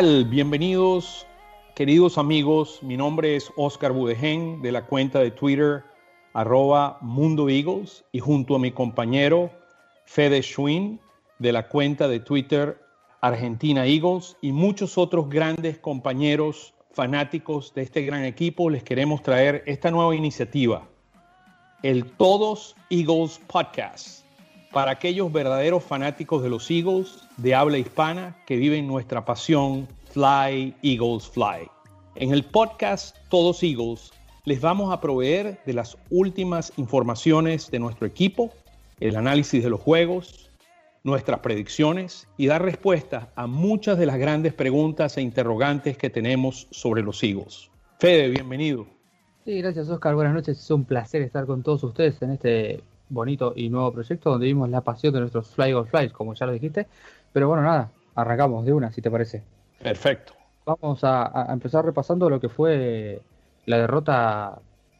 Bienvenidos, queridos amigos. Mi nombre es Oscar Budegen de la cuenta de Twitter arroba Mundo Eagles y junto a mi compañero Fede Schwinn de la cuenta de Twitter Argentina Eagles y muchos otros grandes compañeros fanáticos de este gran equipo, les queremos traer esta nueva iniciativa, el Todos Eagles Podcast para aquellos verdaderos fanáticos de los Eagles de habla hispana que viven nuestra pasión Fly Eagles Fly. En el podcast Todos Eagles les vamos a proveer de las últimas informaciones de nuestro equipo, el análisis de los juegos, nuestras predicciones y dar respuestas a muchas de las grandes preguntas e interrogantes que tenemos sobre los Eagles. Fede, bienvenido. Sí, gracias Oscar, buenas noches. Es un placer estar con todos ustedes en este bonito y nuevo proyecto donde vimos la pasión de nuestros Fly or Flies, como ya lo dijiste. Pero bueno, nada, arrancamos de una, si te parece. Perfecto. Vamos a, empezar repasando lo que fue la derrota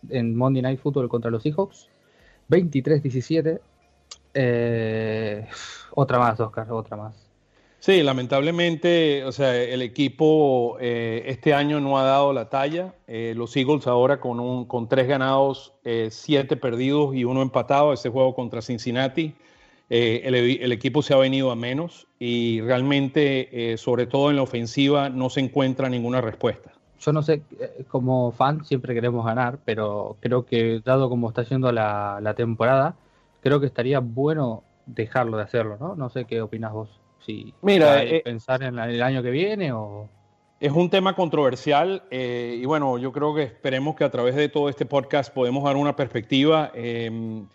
en Monday Night Football contra los Seahawks. 23-17. Eh, otra más, Oscar, otra más. Sí, lamentablemente, o sea, el equipo eh, este año no ha dado la talla. Eh, los Eagles ahora con, un, con tres ganados, eh, siete perdidos y uno empatado, ese juego contra Cincinnati. El, el, equipo se ha venido a menos y realmente, sobre todo en la ofensiva, no se encuentra ninguna respuesta. Yo no sé, como fan siempre queremos ganar, pero creo que dado como está yendo la, la temporada, creo que estaría bueno dejarlo de hacerlo, ¿no? No sé qué opinas vos. Mira, eh, pensar en el año que viene o es un tema controversial eh, y bueno, yo creo que esperemos que a través de todo este podcast podemos dar una perspectiva. Em,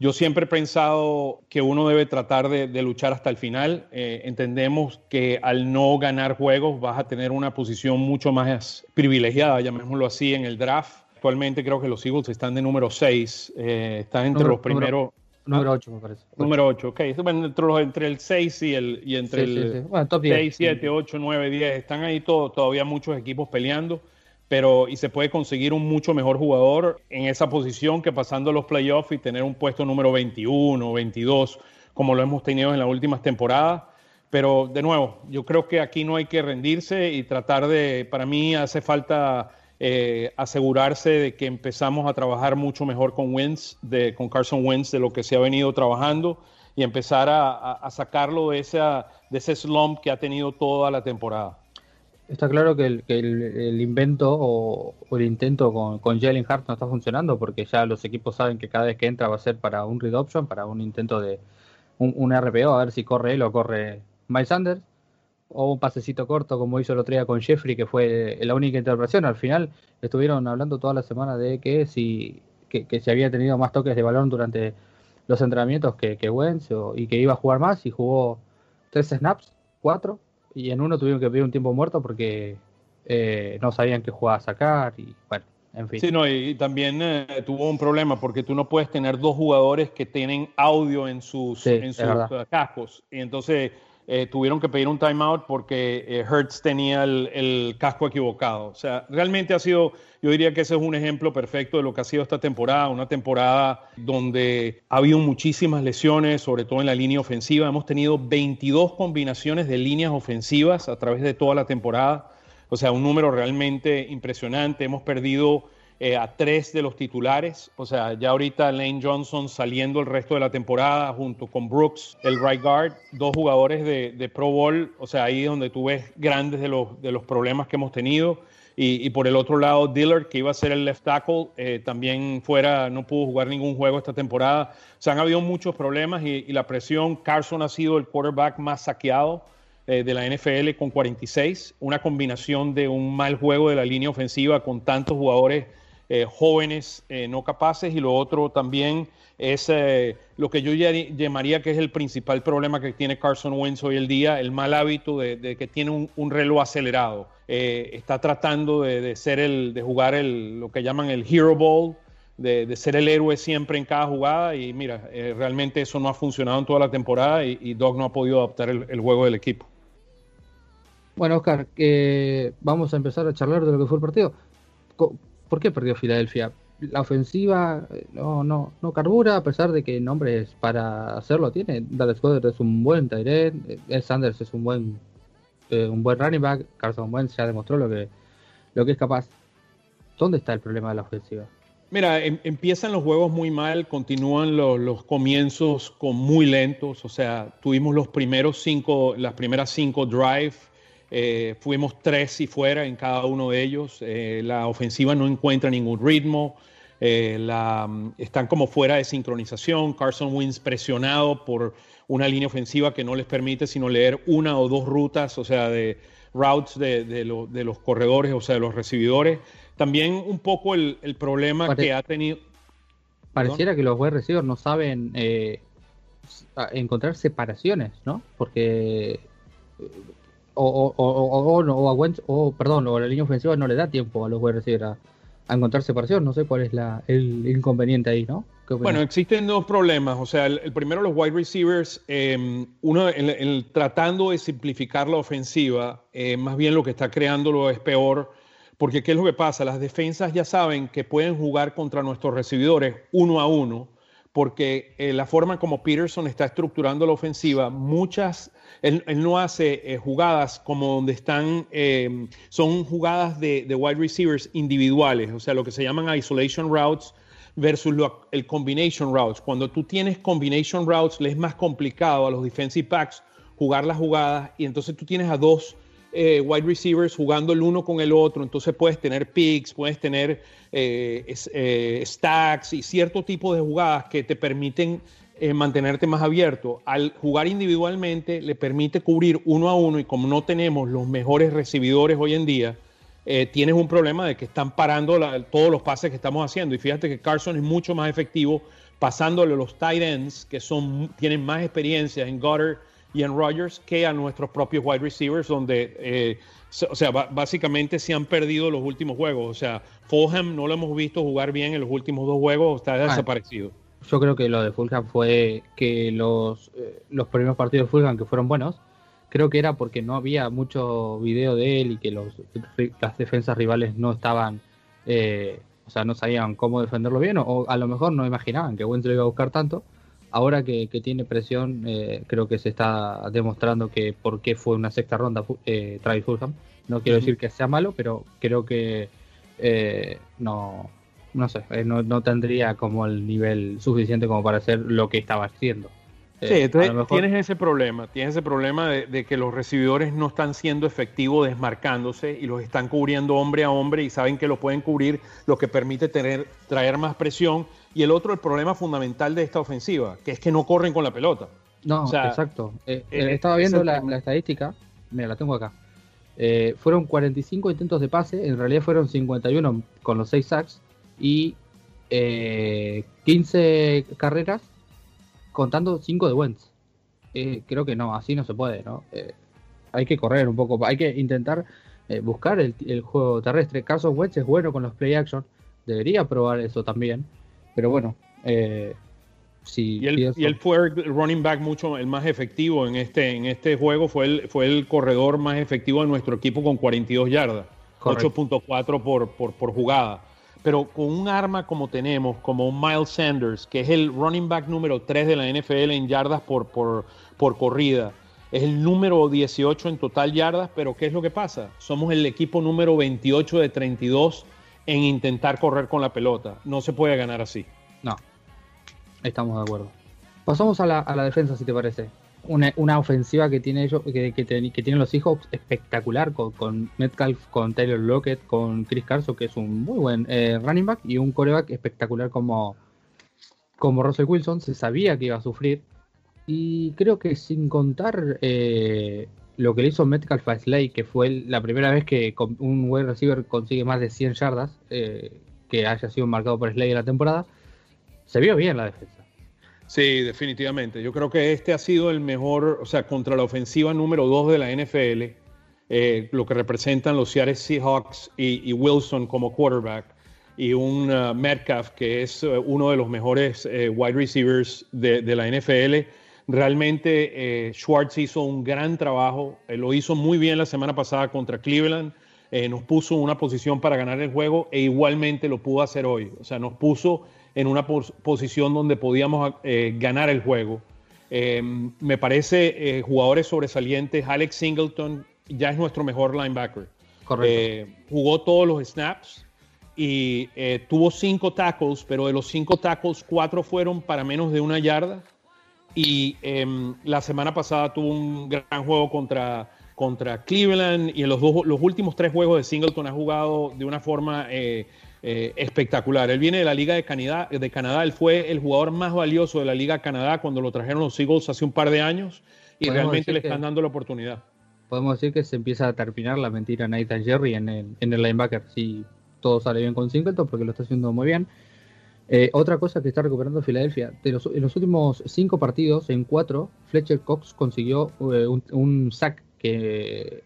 yo siempre he pensado que uno debe tratar de, luchar hasta el final. Eh, entendemos que al no ganar juegos vas a tener una posición mucho más privilegiada, llamémoslo así, en el draft. Actualmente creo que los Eagles están de número 6, están entre los primeros. Número 8, me parece. Número 8, ok. Entre, entre el 6 y, el, y entre el 6, 7, 8, 9, 10. Están ahí todo, todavía muchos equipos peleando, pero y se puede conseguir un mucho mejor jugador en esa posición que pasando los playoffs y tener un puesto número 21 o 22, como lo hemos tenido en las últimas temporadas. Pero de nuevo, yo creo que aquí no hay que rendirse y tratar de, para mí hace falta eh, asegurarse de que empezamos a trabajar mucho mejor con Wentz, de, con Carson Wentz, de lo que se ha venido trabajando y empezar a, sacarlo de, ese slump que ha tenido toda la temporada. Está claro que el, invento o, el intento con, con Jalen Hart no está funcionando porque ya los equipos saben que cada vez que entra va a ser para un read option, para un intento de un, un RPO, a ver si corre él o corre Miles Sanders o un pasecito corto como hizo el otro día con Jeffrey, que fue la única interpretación. Al final estuvieron hablando toda la semana de que si que, se había tenido más toques de balón durante los entrenamientos que, que Wentz y que iba a jugar más y jugó tres snaps, cuatro, y en uno tuvieron que pedir un tiempo muerto porque eh, no sabían qué jugaba a sacar y bueno. En fin. Sí, no, y, también eh, tuvo un problema porque tú no puedes tener dos jugadores que tienen audio en sus, en sus cascos. Y entonces eh, tuvieron que pedir un timeout porque eh, Hertz tenía el, casco equivocado. O sea, realmente ha sido, yo diría que ese es un ejemplo perfecto de lo que ha sido esta temporada, una temporada donde ha habido muchísimas lesiones, sobre todo en la línea ofensiva. Hemos tenido 22 combinaciones de líneas ofensivas a través de toda la temporada. O sea, un número realmente impresionante. Hemos perdido eh, a tres de los titulares. O sea, ya ahorita Lane Johnson saliendo el resto de la temporada junto con Brooks, el right guard, dos jugadores de, Pro Bowl. O sea, ahí es donde tú ves grandes de los, de los problemas que hemos tenido. Y, por el otro lado, Dillard, que iba a ser el left tackle, eh, también fuera, no pudo jugar ningún juego esta temporada. O sea, han habido muchos problemas y, la presión. Carson ha sido el quarterback más saqueado eh, de la NFL con 46. Una combinación de un mal juego de la línea ofensiva con tantos jugadores eh, jóvenes eh, no capaces y lo otro también es eh, lo que yo llamaría que es el principal problema que tiene Carson Wentz hoy el día, el mal hábito de, que tiene un, reloj acelerado. está tratando de, ser el, de jugar el, lo que llaman el hero ball, de, ser el héroe siempre en cada jugada y mira, realmente eso no ha funcionado en toda la temporada y, Doc no ha podido adaptar el, juego del equipo. Bueno, Oscar, vamos a empezar a charlar de lo que fue el partido. ¿Por qué perdió Filadelfia? La ofensiva eh, no, no, no carbura, a pesar de que nombres para hacerlo tiene. Dallas Goddard es un buen Tyrell, Ed Sanders es un buen un buen running back, Carson Wentz ya demostró lo que, lo que es capaz. ¿Dónde está el problema de la ofensiva? Mira, em, empiezan los juegos muy mal, continúan los, comienzos con muy lentos, o sea, tuvimos los primeros cinco, las primeras cinco drive, eh, fuimos tres y fuera en cada uno de ellos, eh, la ofensiva no encuentra ningún ritmo, eh, la, están como fuera de sincronización, Carson Wins presionado por una línea ofensiva que no les permite sino leer una o dos rutas, o sea, de routes de, de los corredores, o sea, de los recibidores. También un poco el, problema que ha tenido. Pareciera que los wide receivers no saben encontrar separaciones, ¿no? Porque. O, o, o, o, o, perdón, o la línea ofensiva no le da tiempo a los wide receivers a, encontrar separación. No sé cuál es la, el inconveniente ahí, ¿no? Bueno, existen dos problemas. O sea, el, primero, los wide receivers, em, uno, el, tratando de simplificar la ofensiva, eh, más bien lo que está creándolo es peor porque ¿qué es lo que pasa? Las defensas ya saben que pueden jugar contra nuestros recibidores uno a uno, porque eh, la forma como Peterson está estructurando la ofensiva, muchas, él, no hace eh, jugadas como donde están, em, son jugadas de, wide receivers individuales, o sea, lo que se llaman isolation routes versus el combination routes. Cuando tú tienes combination routes, le es más complicado a los defensive backs jugar las jugadas y entonces tú tienes a dos eh, wide receivers jugando el uno con el otro, entonces puedes tener picks, puedes tener eh, eh, stacks y cierto tipo de jugadas que te permiten mantenerte más abierto. Al jugar individualmente le permite cubrir uno a uno y como no tenemos los mejores recibidores hoy en día, tienes un problema de que están parando todos los pases que estamos haciendo. Y fíjate que Carson es mucho más efectivo pasándole los tight ends que son, tienen más experiencia en gutter y en Rodgers que a nuestros propios wide receivers, donde, eh, o sea, básicamente se han perdido los últimos juegos. O sea, Fulham no lo hemos visto jugar bien en los últimos dos juegos, está ah, desaparecido. Yo creo que lo de Fulham fue que los, eh, los primeros partidos de Fulham que fueron buenos, creo que era porque no había mucho video de él y que los, las defensas rivales no estaban, eh, o sea, no sabían cómo defenderlo bien, o, a lo mejor no imaginaban que Wentz lo iba a buscar tanto ahora que, tiene presión, eh, creo que se está demostrando que por qué fue una sexta ronda eh, Travis Fulham. No quiero decir que sea malo, pero creo que eh, no, no sé, eh, no, tendría como el nivel suficiente como para hacer lo que estaba haciendo. Sí, entonces tienes ese problema, tienes ese problema de, que los recibidores no están siendo efectivos desmarcándose y los están cubriendo hombre a hombre y saben que lo pueden cubrir, lo que permite tener, traer más presión y el otro, el problema fundamental de esta ofensiva, que es que no corren con la pelota. No, exacto. Eh, eh, estaba viendo la, estadística, mira, la tengo acá. Eh, fueron 45 intentos de pase, en realidad fueron 51 con los 6 sacks y 15 carreras contando 5 de Wentz. creo que no, así no se puede, ¿no? hay que correr un poco, hay que intentar buscar el, juego terrestre. Carson Wentz es bueno con los play action, debería probar eso también. Pero bueno, eh, y, él, fue el running back mucho el más efectivo en este, en este juego, fue el, fue el corredor más efectivo de nuestro equipo con 42 yardas, 8.4 por, por, por jugada. Pero con un arma como tenemos, como un Miles Sanders, que es el running back número 3 de la NFL en yardas por, por, por corrida, es el número 18 en total yardas, pero ¿qué es lo que pasa? Somos el equipo número 28 de 32 en intentar correr con la pelota. No se puede ganar así. No, estamos de acuerdo. Pasamos a la, defensa, si te parece. Una, ofensiva que tiene ellos, que, que, tienen los Seahawks espectacular con, Metcalf, con Taylor Lockett, con Chris Carson, que es un muy buen eh, running back, y un coreback espectacular como, como Russell Wilson. Se sabía que iba a sufrir. Y creo que sin contar eh, lo que le hizo Metcalf a Slay, que fue la primera vez que un wide receiver consigue más de 100 yardas, eh, que haya sido marcado por Slay en la temporada, se vio bien la defensa. Sí, definitivamente. Yo creo que este ha sido el mejor, o sea, contra la ofensiva número 2 de la NFL, eh, lo que representan los Seattle Seahawks y, Wilson como quarterback, y un uh, Metcalf que es uh, uno de los mejores uh, wide receivers de la NFL Realmente eh, Schwartz hizo un gran trabajo, eh, lo hizo muy bien la semana pasada contra Cleveland, eh, nos puso en una posición para ganar el juego e igualmente lo pudo hacer hoy. O sea, nos puso en una posición donde podíamos ganar el juego. me parece jugadores sobresalientes, Alex Singleton ya es nuestro mejor linebacker. Correcto. jugó todos los snaps y tuvo cinco tackles, pero de los cinco tackles, cuatro fueron para menos de una yarda. Y em, la semana pasada tuvo un gran juego contra, contra Cleveland y en los, los últimos tres juegos de Singleton ha jugado de una forma eh, espectacular. Él viene de la Liga de Canadá, de Canadá, él fue el jugador más valioso de la Liga Canadá cuando lo trajeron los Eagles hace un par de años y realmente le están dando la oportunidad. Podemos decir que se empieza a terminar la mentira Nathan Jerry en el, en el linebacker, si todo sale bien con Singleton, porque lo está haciendo muy bien. Eh, otra cosa que está recuperando Filadelfia, en los últimos cinco partidos, en cuatro, Fletcher Cox consiguió eh, un, un sack que,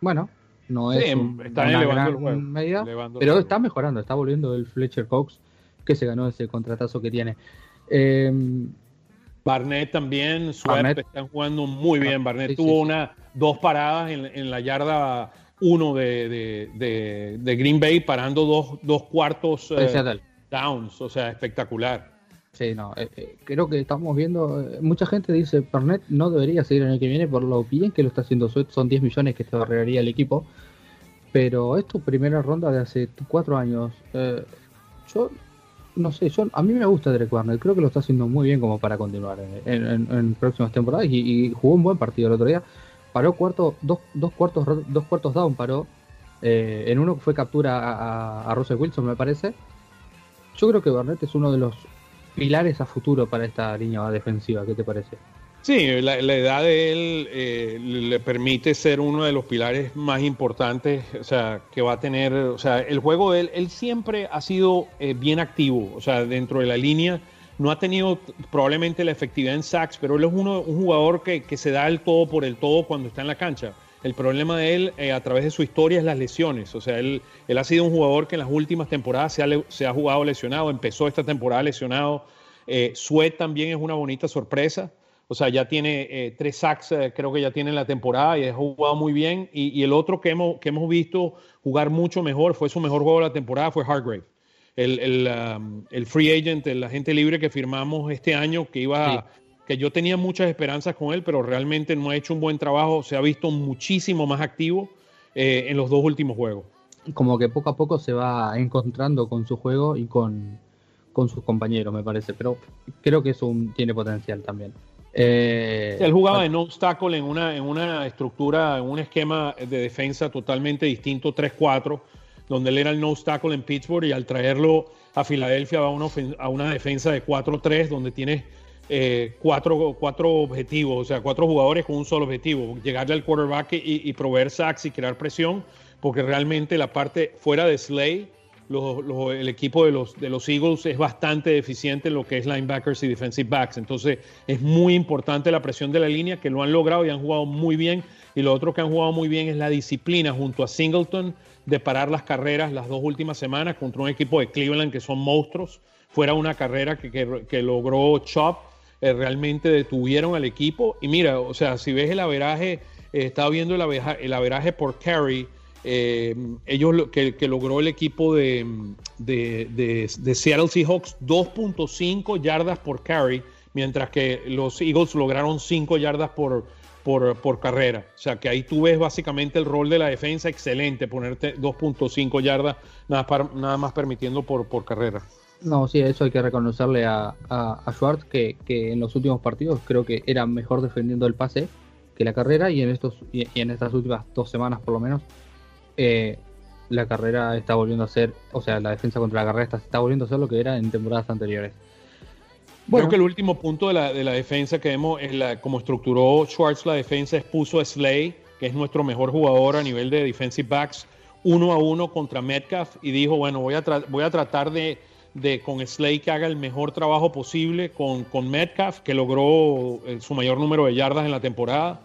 bueno, no es está una gran medida, pero está mejorando, está volviendo el Fletcher Cox que se ganó ese contratazo que tiene. Em, Barnett también, Barnett. están jugando muy bien. Barnett tuvo una, dos paradas en, la yarda uno de, Green Bay, parando dos, dos cuartos eh, downs, o sea, espectacular. Sí, no, eh, eh, creo que estamos viendo, mucha gente dice, Barnett no debería seguir en el que viene por lo bien que lo está haciendo, son 10 millones que te ahorraría el equipo, pero es primera ronda de hace cuatro años. Eh, yo no sé, yo, a mí me gusta Derek Warner, creo que lo está haciendo muy bien como para continuar en, próximas temporadas y, jugó un buen partido el otro día. Paró cuarto, dos, dos cuartos, dos cuartos down, paró. Eh, en uno fue captura a, Russell Wilson, me parece. Yo creo que Barnett es uno de los pilares a futuro para esta línea defensiva. ¿Qué te parece? Sí, la, edad de él eh, le permite ser uno de los pilares más importantes, o sea, que va a tener, o sea, el juego de él, él siempre ha sido eh, bien activo, o sea, dentro de la línea, no ha tenido probablemente la efectividad en sacks, pero él es uno, un jugador que, se da el todo por el todo cuando está en la cancha. El problema de él eh, a través de su historia es las lesiones, o sea, él, él ha sido un jugador que en las últimas temporadas se ha, se ha jugado lesionado, empezó esta temporada lesionado, eh, también es una bonita sorpresa. O sea, ya tiene eh, tres sacks, eh, creo que ya tiene en la temporada y ha jugado muy bien. Y, el otro que hemos, que hemos visto jugar mucho mejor, fue su mejor juego de la temporada, fue Hargrave. El, um, el, free agent, el agente libre que firmamos este año, que iba, que yo tenía muchas esperanzas con él, pero realmente no ha hecho un buen trabajo. Se ha visto muchísimo más activo eh, en los dos últimos juegos. Como que poco a poco se va encontrando con su juego y con, con sus compañeros, me parece. Pero creo que eso tiene potencial también. Eh, él jugaba en obstáculo en una, en una estructura, en un esquema de defensa totalmente distinto, 3-4, donde él era el no obstáculo en Pittsburgh y al traerlo a Filadelfia va a una, a una defensa de 4-3, donde tiene eh, cuatro, cuatro, objetivos, o sea, cuatro jugadores con un solo objetivo, llegarle al quarterback y, y proveer sacks y crear presión, porque realmente la parte fuera de Slay el equipo de los, de los Eagles es bastante deficiente en lo que es linebackers y defensive backs. Entonces es muy importante la presión de la línea, que lo han logrado y han jugado muy bien. Y lo otro que han jugado muy bien es la disciplina junto a Singleton de parar las carreras las dos últimas semanas contra un equipo de Cleveland que son monstruos. Fuera una carrera que, que, logró Chop, eh, realmente detuvieron al equipo. Y mira, o sea, si ves el averaje, eh, estaba viendo el averaje, el averaje por carry eh, ellos que, que, logró el equipo de, de, de, Seattle Seahawks 2.5 yardas por carry, mientras que los Eagles lograron 5 yardas por, por, por, carrera. O sea que ahí tú ves básicamente el rol de la defensa excelente, ponerte 2.5 yardas nada, nada más permitiendo por, por carrera. No, sí, eso hay que reconocerle a, a, Schwartz que, que, en los últimos partidos creo que era mejor defendiendo el pase que la carrera y en estos y en estas últimas dos semanas por lo menos eh, la carrera está volviendo a ser, o sea, la defensa contra la carrera está, está volviendo a ser lo que era en temporadas anteriores. Bueno, Creo que el último punto de la, de la defensa que vemos es la, como estructuró Schwartz la defensa, expuso a Slay, que es nuestro mejor jugador a nivel de defensive backs, uno a uno contra Metcalf y dijo, bueno, voy a, voy a tratar de, de, con Slay que haga el mejor trabajo posible con, con Metcalf, que logró eh, su mayor número de yardas en la temporada,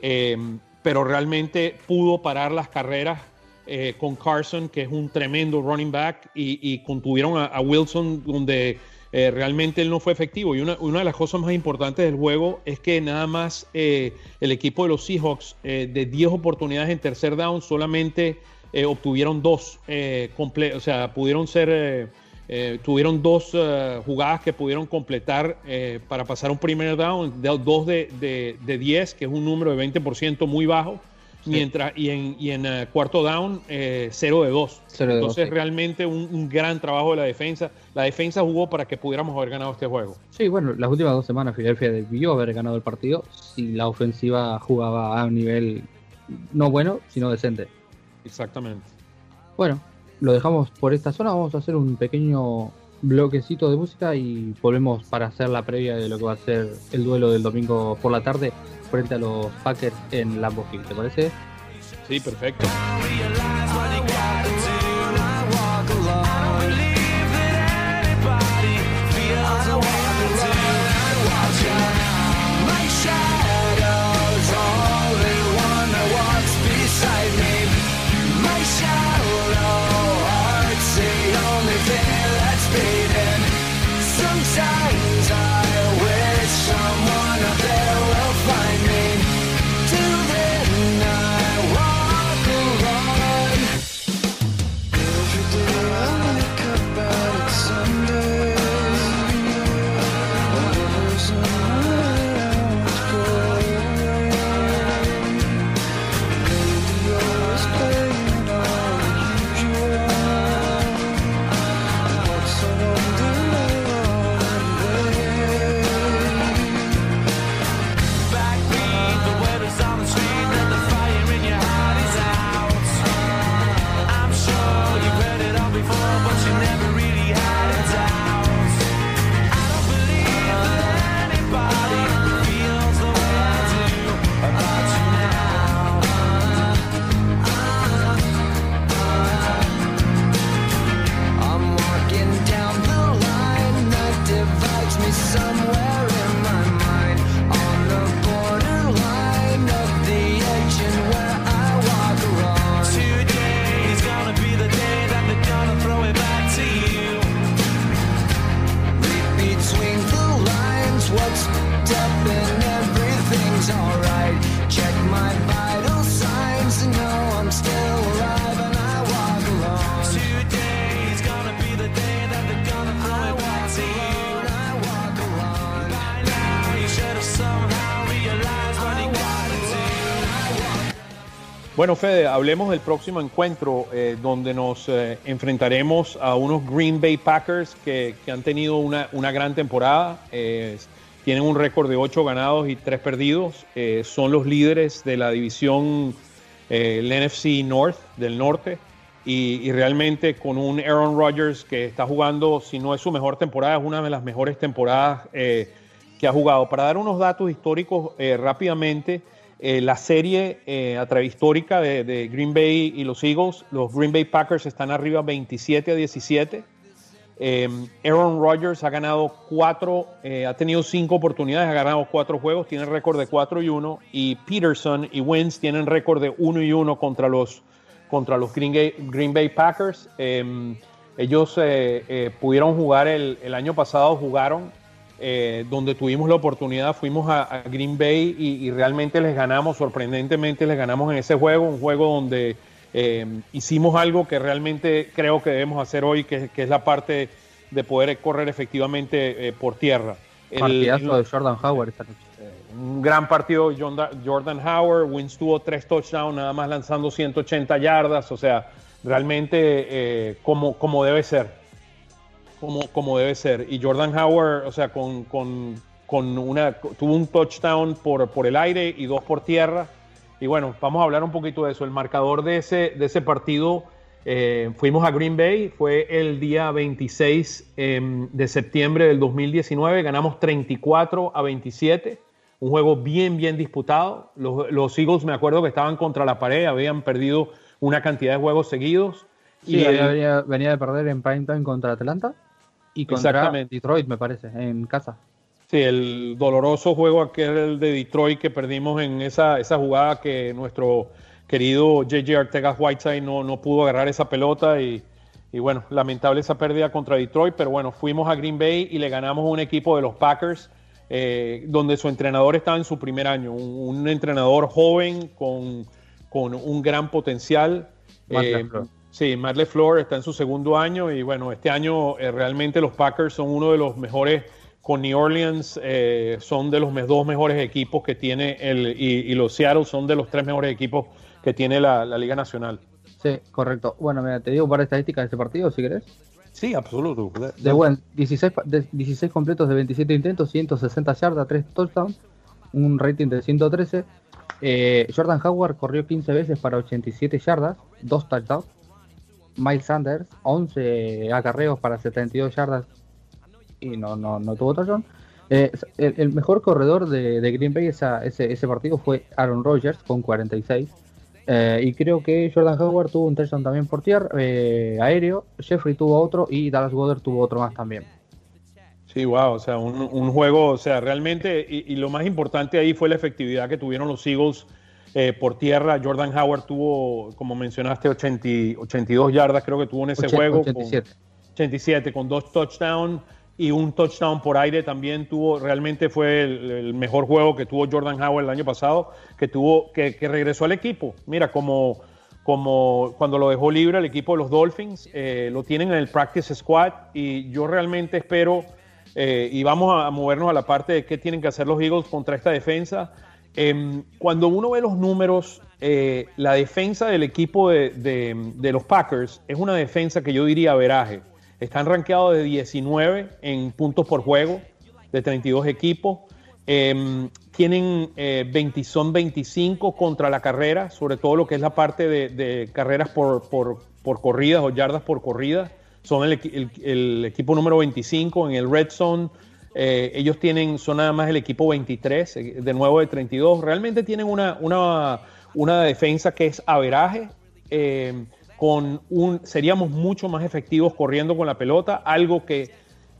eh, pero realmente pudo parar las carreras eh, con Carson, que es un tremendo running back, y, contuvieron a, Wilson, donde eh, realmente él no fue efectivo. Y una, de las cosas más importantes del juego es que nada más el equipo de los Seahawks, de 10 oportunidades en tercer down, solamente obtuvieron dos, o sea, pudieron ser... tuvieron dos jugadas que pudieron completar para pasar un primer down, dos de, de, de, 10, que es un número de 20% muy bajo. Mientras, y en, y en eh, cuarto down, 0 eh, de 2. Entonces, realmente un, gran trabajo de la defensa. La defensa jugó para que pudiéramos haber ganado este juego. Sí, bueno, las últimas dos semanas Filadelfia debió haber ganado el partido si la ofensiva jugaba a un nivel no bueno, sino decente. Exactamente. Bueno, lo dejamos por esta zona. Vamos a hacer un pequeño bloquecito de música y volvemos para hacer la previa de lo que va a ser el duelo del domingo por la tarde frente a los Packers en Lambeau Field. ¿Te parece? Sí, perfecto. Bueno, Fede, hablemos del próximo encuentro eh, donde nos eh, enfrentaremos a unos Green Bay Packers que, han tenido una, gran temporada. tienen un récord de 8 ganados y 3 perdidos. Eh, son los líderes de la división, el NFC North, del norte. Y, realmente con un Aaron Rodgers que está jugando, si no es su mejor temporada, es una de las mejores temporadas que ha jugado. Para dar unos datos históricos rápidamente. Eh, la serie eh, a través histórica de, Green Bay y los Eagles, los Green Bay Packers están arriba 27 a 17. Em, Aaron Rodgers ha ganado cuatro, eh, ha tenido cinco oportunidades, ha ganado cuatro juegos, tiene récord de 4 y 1. Y Peterson y Wentz tienen récord de 1 y 1 contra los, contra los Green, Bay Packers. Em, ellos pudieron jugar el año pasado, jugaron eh, donde tuvimos la oportunidad, fuimos a, Green Bay y, realmente les ganamos, sorprendentemente les ganamos en ese juego, un juego donde eh, hicimos algo que realmente creo que debemos hacer hoy, que, es la parte de poder correr efectivamente eh, por tierra. Partidazo de Jordan Howard esta noche. Un gran partido Jordan Howard, Wins tuvo tres touchdowns, nada más lanzando 180 yardas, o sea, realmente como, como debe ser como, como debe ser. Y Jordan Howard, o sea, con, con, con una, tuvo un touchdown por, por el aire y dos por tierra. Y bueno, vamos a hablar un poquito de eso. El marcador de ese, de ese partido, eh, fuimos a Green Bay, fue el día 26 em, de septiembre del 2019, ganamos 34 a 27, un juego bien, bien disputado. Los, los Eagles me acuerdo que estaban contra la pared, habían perdido una cantidad de juegos seguidos. y venía, venía, de perder en time contra Atlanta y contra Detroit, me parece, en casa. Sí, el doloroso juego aquel de Detroit que perdimos en esa, esa jugada que nuestro querido JJ Artegas Whiteside no, no pudo agarrar esa pelota y, y, bueno, lamentable esa pérdida contra Detroit, pero bueno, fuimos a Green Bay y le ganamos a un equipo de los Packers eh, donde su entrenador estaba en su primer año, un, entrenador joven con, con, un gran potencial. Sí, Matt LeFleur está en su segundo año y bueno, este año eh, realmente los Packers son uno de los mejores con New Orleans, eh, son de los dos mejores equipos que tiene el, y, los Seattle son de los tres mejores equipos que tiene la, Liga Nacional. Sí, correcto. Bueno, mira, te digo un par de estadísticas de este partido, si querés. Sí, absoluto. De, buen, 16, 16 completos de 27 intentos, 160 yardas, 3 touchdowns, un rating de 113. Eh, Jordan Howard corrió 15 veces para 87 yardas, 2 touchdowns. Miles Sanders, 11 acarreos para 72 yardas y no, no, no tuvo touchdown. Eh, el, mejor corredor de, Green Bay ese, ese, partido fue Aaron Rodgers con 46. Eh, y creo que Jordan Howard tuvo un touchdown también por tierra, eh, aéreo. Jeffrey tuvo otro y Dallas Goddard tuvo otro más también. Sí, wow, o sea, un, juego, o sea, realmente, y, lo más importante ahí fue la efectividad que tuvieron los Eagles por tierra. Jordan Howard tuvo, como mencionaste, 82 yardas, creo que tuvo en ese juego. 87. 87, con dos touchdowns y un touchdown por aire también tuvo, realmente fue el, mejor juego que tuvo Jordan Howard el año pasado, que tuvo, que, regresó al equipo. Mira, como, como cuando lo dejó libre el equipo de los Dolphins, eh, lo tienen en el practice squad y yo realmente espero, eh, y vamos a movernos a la parte de qué tienen que hacer los Eagles contra esta defensa. Em, cuando uno ve los números, eh, la defensa del equipo de, los Packers es una defensa que yo diría veraje. Están rankeados de 19 en puntos por juego, de 32 equipos. Em, tienen eh, son 25 contra la carrera, sobre todo lo que es la parte de, carreras por, por, corridas o yardas por corrida. Son el, equipo número 25 en el Red Zone. Eh, ellos tienen, son nada más el equipo 23, eh, de nuevo de 32. Realmente tienen una, una, una defensa que es averaje. Em, con un, seríamos mucho más efectivos corriendo con la pelota, algo que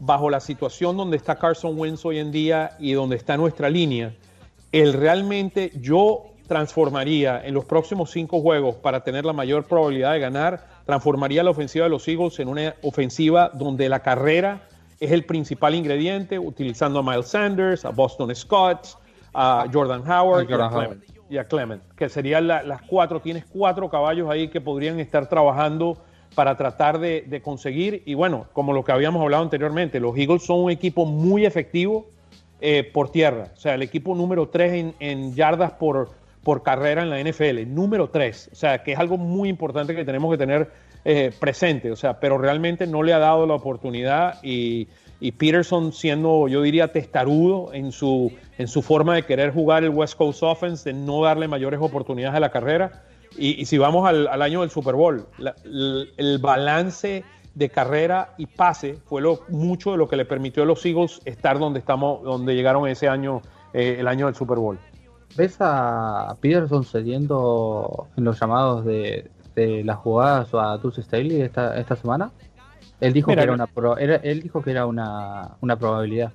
bajo la situación donde está Carson Wentz hoy en día y donde está nuestra línea, el realmente yo transformaría en los próximos cinco juegos para tener la mayor probabilidad de ganar, transformaría la ofensiva de los Eagles en una ofensiva donde la carrera es el principal ingrediente, utilizando a Miles Sanders, a Boston Scott, a Jordan Howard, y a Clement, que serían las cuatro. Tienes cuatro caballos ahí que podrían estar trabajando para tratar de, conseguir. Y bueno, como lo que habíamos hablado anteriormente, los Eagles son un equipo muy efectivo eh, por tierra. O sea, el equipo número tres en, yardas por, por carrera en la NFL. Número tres. O sea, que es algo muy importante que tenemos que tener eh, presente. O sea, pero realmente no le ha dado la oportunidad y y Peterson siendo, yo diría, testarudo en su, en su forma de querer jugar el West Coast Offense, de no darle mayores oportunidades a la carrera. Y, si vamos al, año del Super Bowl, el, balance de carrera y pase fue lo, mucho de lo que le permitió a los Eagles estar donde estamos, donde llegaron ese año, eh, el año del Super Bowl. ¿Ves a Peterson cediendo en los llamados de, de las jugadas a Deuce Staley esta, esta semana? Él dijo que era una, él dijo que era una, probabilidad.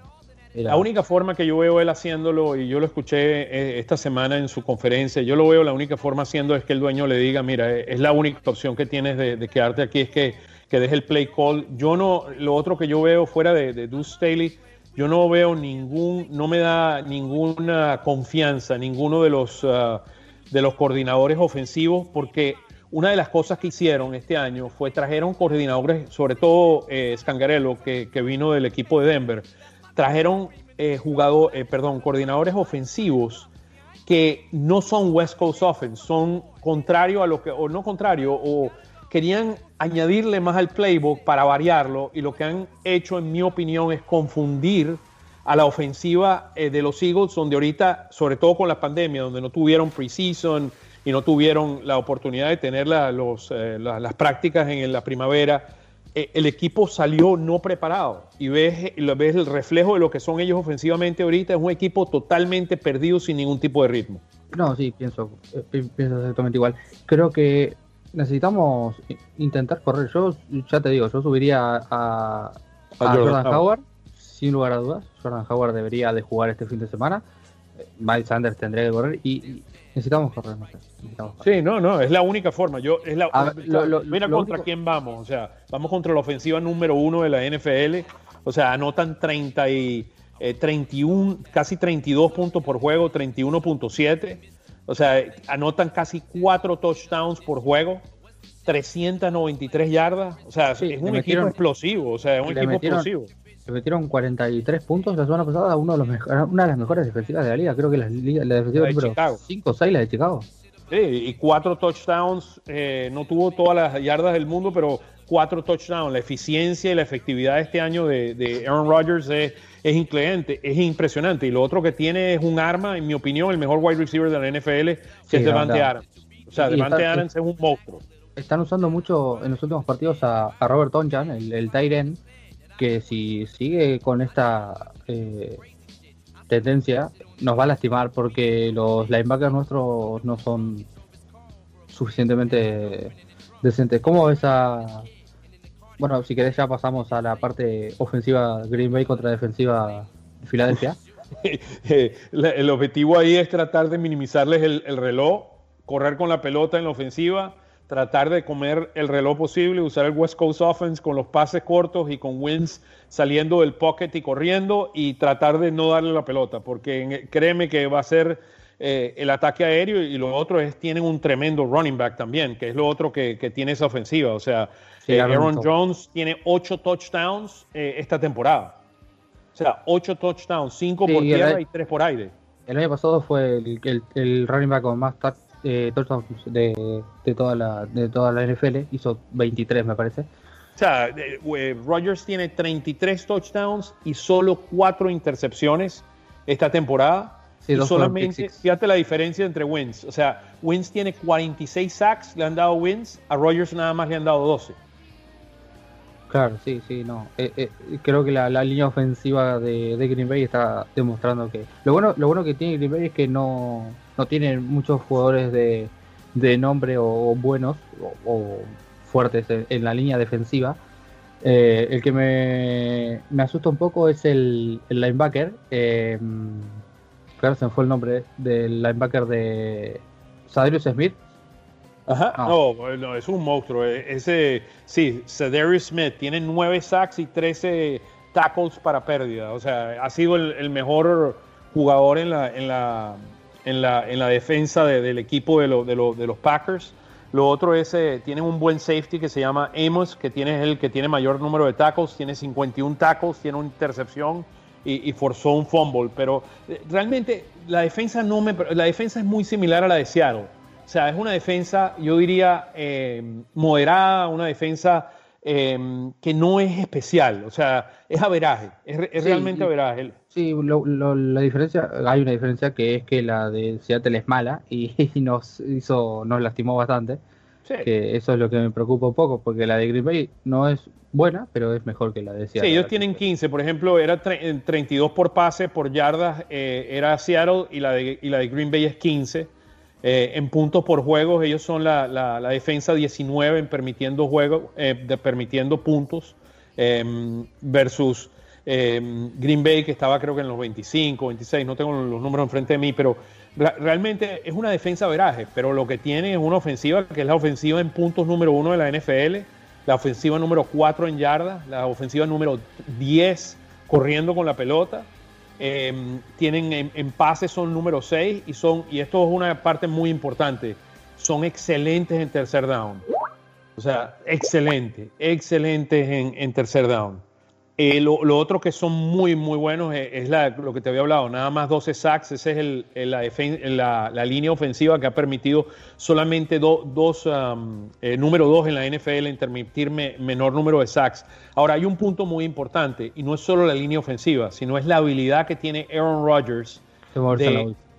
La única forma que yo veo él haciéndolo, y yo lo escuché eh, esta semana en su conferencia, yo lo veo la única forma haciendo es que el dueño le diga, mira, eh, es la única opción que tienes de, quedarte aquí, es que, que deje el play call. Yo no, lo otro que yo veo fuera de, de Deuce Staley, yo no veo ningún, no me da ninguna confianza ninguno de los, ah, de los coordinadores ofensivos, porque una de las cosas que hicieron este año fue trajeron coordinadores, sobre todo eh, Scangarello, que, vino del equipo de Denver, trajeron eh, eh, perdón, coordinadores ofensivos que no son West Coast Offense, son contrario a lo que, o no contrario, o querían añadirle más al playbook para variarlo, y lo que han hecho, en mi opinión, es confundir a la ofensiva de los Eagles, donde ahorita, sobre todo con la pandemia, donde no tuvieron preseason, y no tuvieron la oportunidad de tener los, eh, las prácticas en la primavera, eh, el equipo salió no preparado y ves, ves el reflejo de lo que son ellos ofensivamente ahorita, es un equipo totalmente perdido sin ningún tipo de ritmo. No, sí, pienso, eh, pienso exactamente igual. Creo que necesitamos intentar correr. Yo ya te digo, yo subiría a, Jordan, Howard, sin lugar a dudas. Jordan Howard debería de jugar este fin de semana. Miles Sanders tendría que correr y, Necesitamos correr, no sé. Sí, no, no, es la única forma. Yo, es la, mira contra quién vamos. O sea, vamos contra la ofensiva número uno de la NFL. O sea, anotan 30 y, 31, eh, casi 32 puntos por juego, 31.7. O sea, anotan casi 4 touchdowns por juego, 393 yardas. O sea, es un equipo explosivo. O sea, es un equipo explosivo se metieron 43 puntos la semana pasada, uno de los una de las mejores defensivas de la liga. Creo que la, la defensiva número 5 o 6, la de Chicago. Y cuatro touchdowns, eh, no tuvo todas las yardas del mundo, pero cuatro touchdowns. La eficiencia y la efectividad este año de, Aaron Rodgers es, es increíble, es impresionante. Y lo otro que tiene es un arma, en mi opinión, el mejor wide receiver de la NFL, que es Devante Adams. O sea, Devante Adams es un monstruo. Están usando mucho en los últimos partidos a, Robert Tonjan, el, el Tyren, que si sigue con esta eh, tendencia, nos va a lastimar porque los linebackers nuestros no son suficientemente decentes. ¿Cómo esa bueno, si querés ya pasamos a la parte ofensiva Green Bay contra defensiva Filadelfia. el objetivo ahí es tratar de minimizarles el, reloj, correr con la pelota en la ofensiva, tratar de comer el reloj posible, usar el West Coast Offense con los pases cortos y con wins saliendo del pocket y corriendo y tratar de no darle la pelota, porque créeme que va a ser eh, el ataque aéreo y lo otro es tienen un tremendo running back también, que es lo otro que, que tiene esa ofensiva. O sea, eh, Aaron Jones tiene ocho touchdowns eh, esta temporada. O sea, ocho touchdowns, cinco por tierra y tres por aire. El año pasado fue el, el, running back con más touchdowns de, de, toda la, de toda la NFL. Hizo 23, me parece. O sea, Rodgers tiene 33 touchdowns y solo cuatro intercepciones esta temporada solamente, fíjate la diferencia entre Wins. O sea, Wins tiene 46 sacks, le han dado Wins, a Rogers nada más le han dado 12. Claro, sí, sí, no. Eh, eh, creo que la, línea ofensiva de, Green Bay está demostrando que. Lo bueno, lo bueno que tiene Green Bay es que no, no tiene muchos jugadores de, nombre o, buenos o, fuertes en, la línea defensiva. Eh, el que me, me, asusta un poco es el, linebacker se fue el nombre del linebacker de Sadarius Smith. Ajá, no. es un monstruo. E, ese, sí, Sadarius Smith tiene nueve sacks y 13 tackles para pérdida. O sea, ha sido el, mejor jugador en la, en la, en la, en la defensa del equipo de, de, los Packers. Lo otro es, eh, tiene un buen safety que se llama Amos, que tiene el que tiene mayor número de tackles, tiene 51 tackles, tiene una intercepción y, forzó un fumble, pero eh, realmente la defensa, no me, la defensa es muy similar a la de Seattle. O sea, es una defensa, yo diría, eh, moderada, una defensa eh, que no es especial, o sea, es averaje, es, realmente averaje. Sí, la diferencia, hay una diferencia que es que la de Seattle es mala y, nos hizo, nos lastimó bastante. Que eso es lo que me preocupa un poco, porque la de Green Bay no es buena, pero es mejor que la de Seattle. Sí, ellos tienen 15, por ejemplo, era 32 por pase, por yardas, eh, era Seattle y la, de, y la de Green Bay es 15. Eh, en puntos por juegos, ellos son la, la, defensa 19 en permitiendo, juego, eh, de, permitiendo puntos em, versus em, Green Bay, que estaba creo que en los 25, 26, no tengo los números enfrente de mí, pero realmente es una defensa veraje, pero lo que tiene es una ofensiva que es la ofensiva en puntos número uno de la NFL la ofensiva número 4 en yardas, la ofensiva número 10 corriendo con la pelota. Em, tienen en, pases son número 6 y son, y esto es una parte muy importante, son excelentes en tercer down. O sea, excelentes, excelentes en, en tercer down. Eh, lo, otro que son muy, muy buenos es, lo que te había hablado, nada más 12 sacks, esa es la, la, línea ofensiva que ha permitido solamente dos, um, eh, número dos en la NFL en menor número de sacks. Ahora, hay un punto muy importante, y no es solo la línea ofensiva, sino es la habilidad que tiene Aaron Rodgers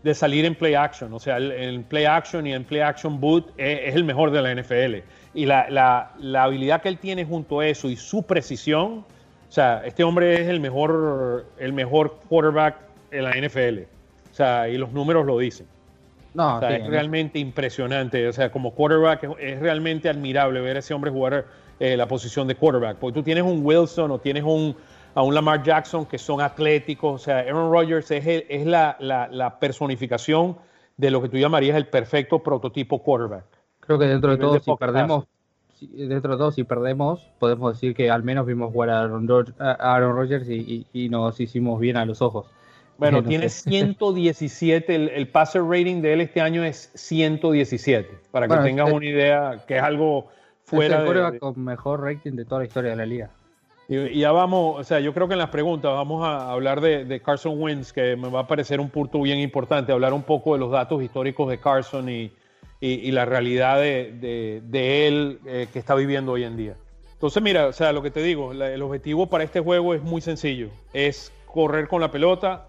de, salir en play action. O sea, en play action y en play action boot es, es el mejor de la NFL. Y la habilidad que él tiene junto a eso y su precisión sea, este hombre es el mejor, el mejor quarterback en la NFL. O sea, y los números lo dicen. No, es realmente impresionante. O sea, como quarterback es, realmente admirable ver a ese hombre jugar eh, la posición de quarterback. Porque tú tienes un Wilson o tienes un, a un Lamar Jackson que son atléticos. O sea, Aaron Rodgers es, es la, la, personificación de lo que tú llamarías el perfecto prototipo quarterback. Creo que dentro de todo, si perdemos, dentro de todo, si perdemos, podemos decir que al menos vimos jugar a Aaron, Rodgers y, nos hicimos bien a los ojos. Bueno, tiene 117, el, el, passer rating de él este año es 117, para que tengas una idea, que es algo fuera es el de, con mejor rating de toda la historia de la liga. Y, ya vamos, o sea, yo creo que en las preguntas vamos a hablar de, de, Carson Wentz, que me va a parecer un punto bien importante, hablar un poco de los datos históricos de Carson y, y, la realidad de, él eh, que está viviendo hoy en día. Entonces, mira, o sea, lo que te digo, el objetivo para este juego es muy sencillo. Es correr con la pelota,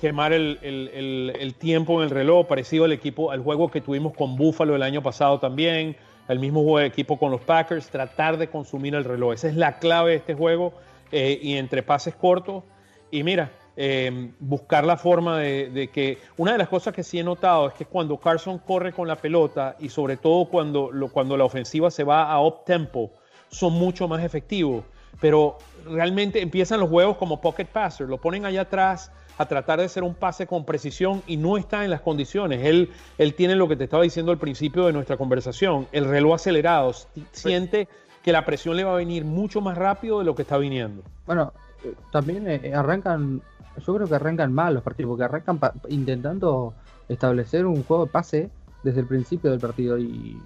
quemar el, tiempo en el reloj, parecido al equipo, al juego que tuvimos con Buffalo el año pasado también, el mismo juego de equipo con los Packers, tratar de consumir el reloj. Esa es la clave de este juego eh, y entre pases cortos. Y mira, eh, buscar la forma de, que una de las cosas que sí he notado es que cuando Carson corre con la pelota y sobre todo cuando, cuando la ofensiva se va a up tempo, son mucho más efectivos. Pero realmente empiezan los juegos como pocket passer, lo ponen allá atrás a tratar de hacer un pase con precisión y no está en las condiciones. Él, él tiene lo que te estaba diciendo al principio de nuestra conversación, el reloj acelerado, siente que la presión le va a venir mucho más rápido de lo que está viniendo. Bueno, eh, también eh, arrancan, yo creo que arrancan mal los partidos, porque arrancan intentando establecer un juego de pase desde el principio del partido y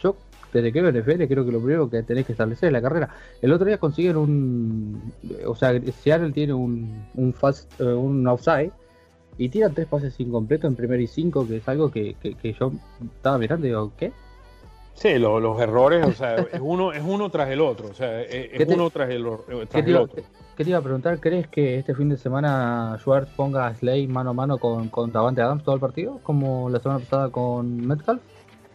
yo desde que veo NFL creo que lo primero que tenés que establecer es la carrera. El otro día consiguen un, o sea, Seattle tiene un, un, fast, eh, un offside y tiran tres pases incompletos en primer y cinco, que es algo que, que, yo estaba mirando y digo, ¿qué? Sí, los errores, o sea, es uno, es uno tras el otro, o sea, es, uno tras el, eh, el otro. ¿Qué te iba a preguntar? ¿Crees que este fin de semana Schwartz ponga a Slay mano a mano con, con Davante Adams todo el partido? Como la semana pasada con Metcalf?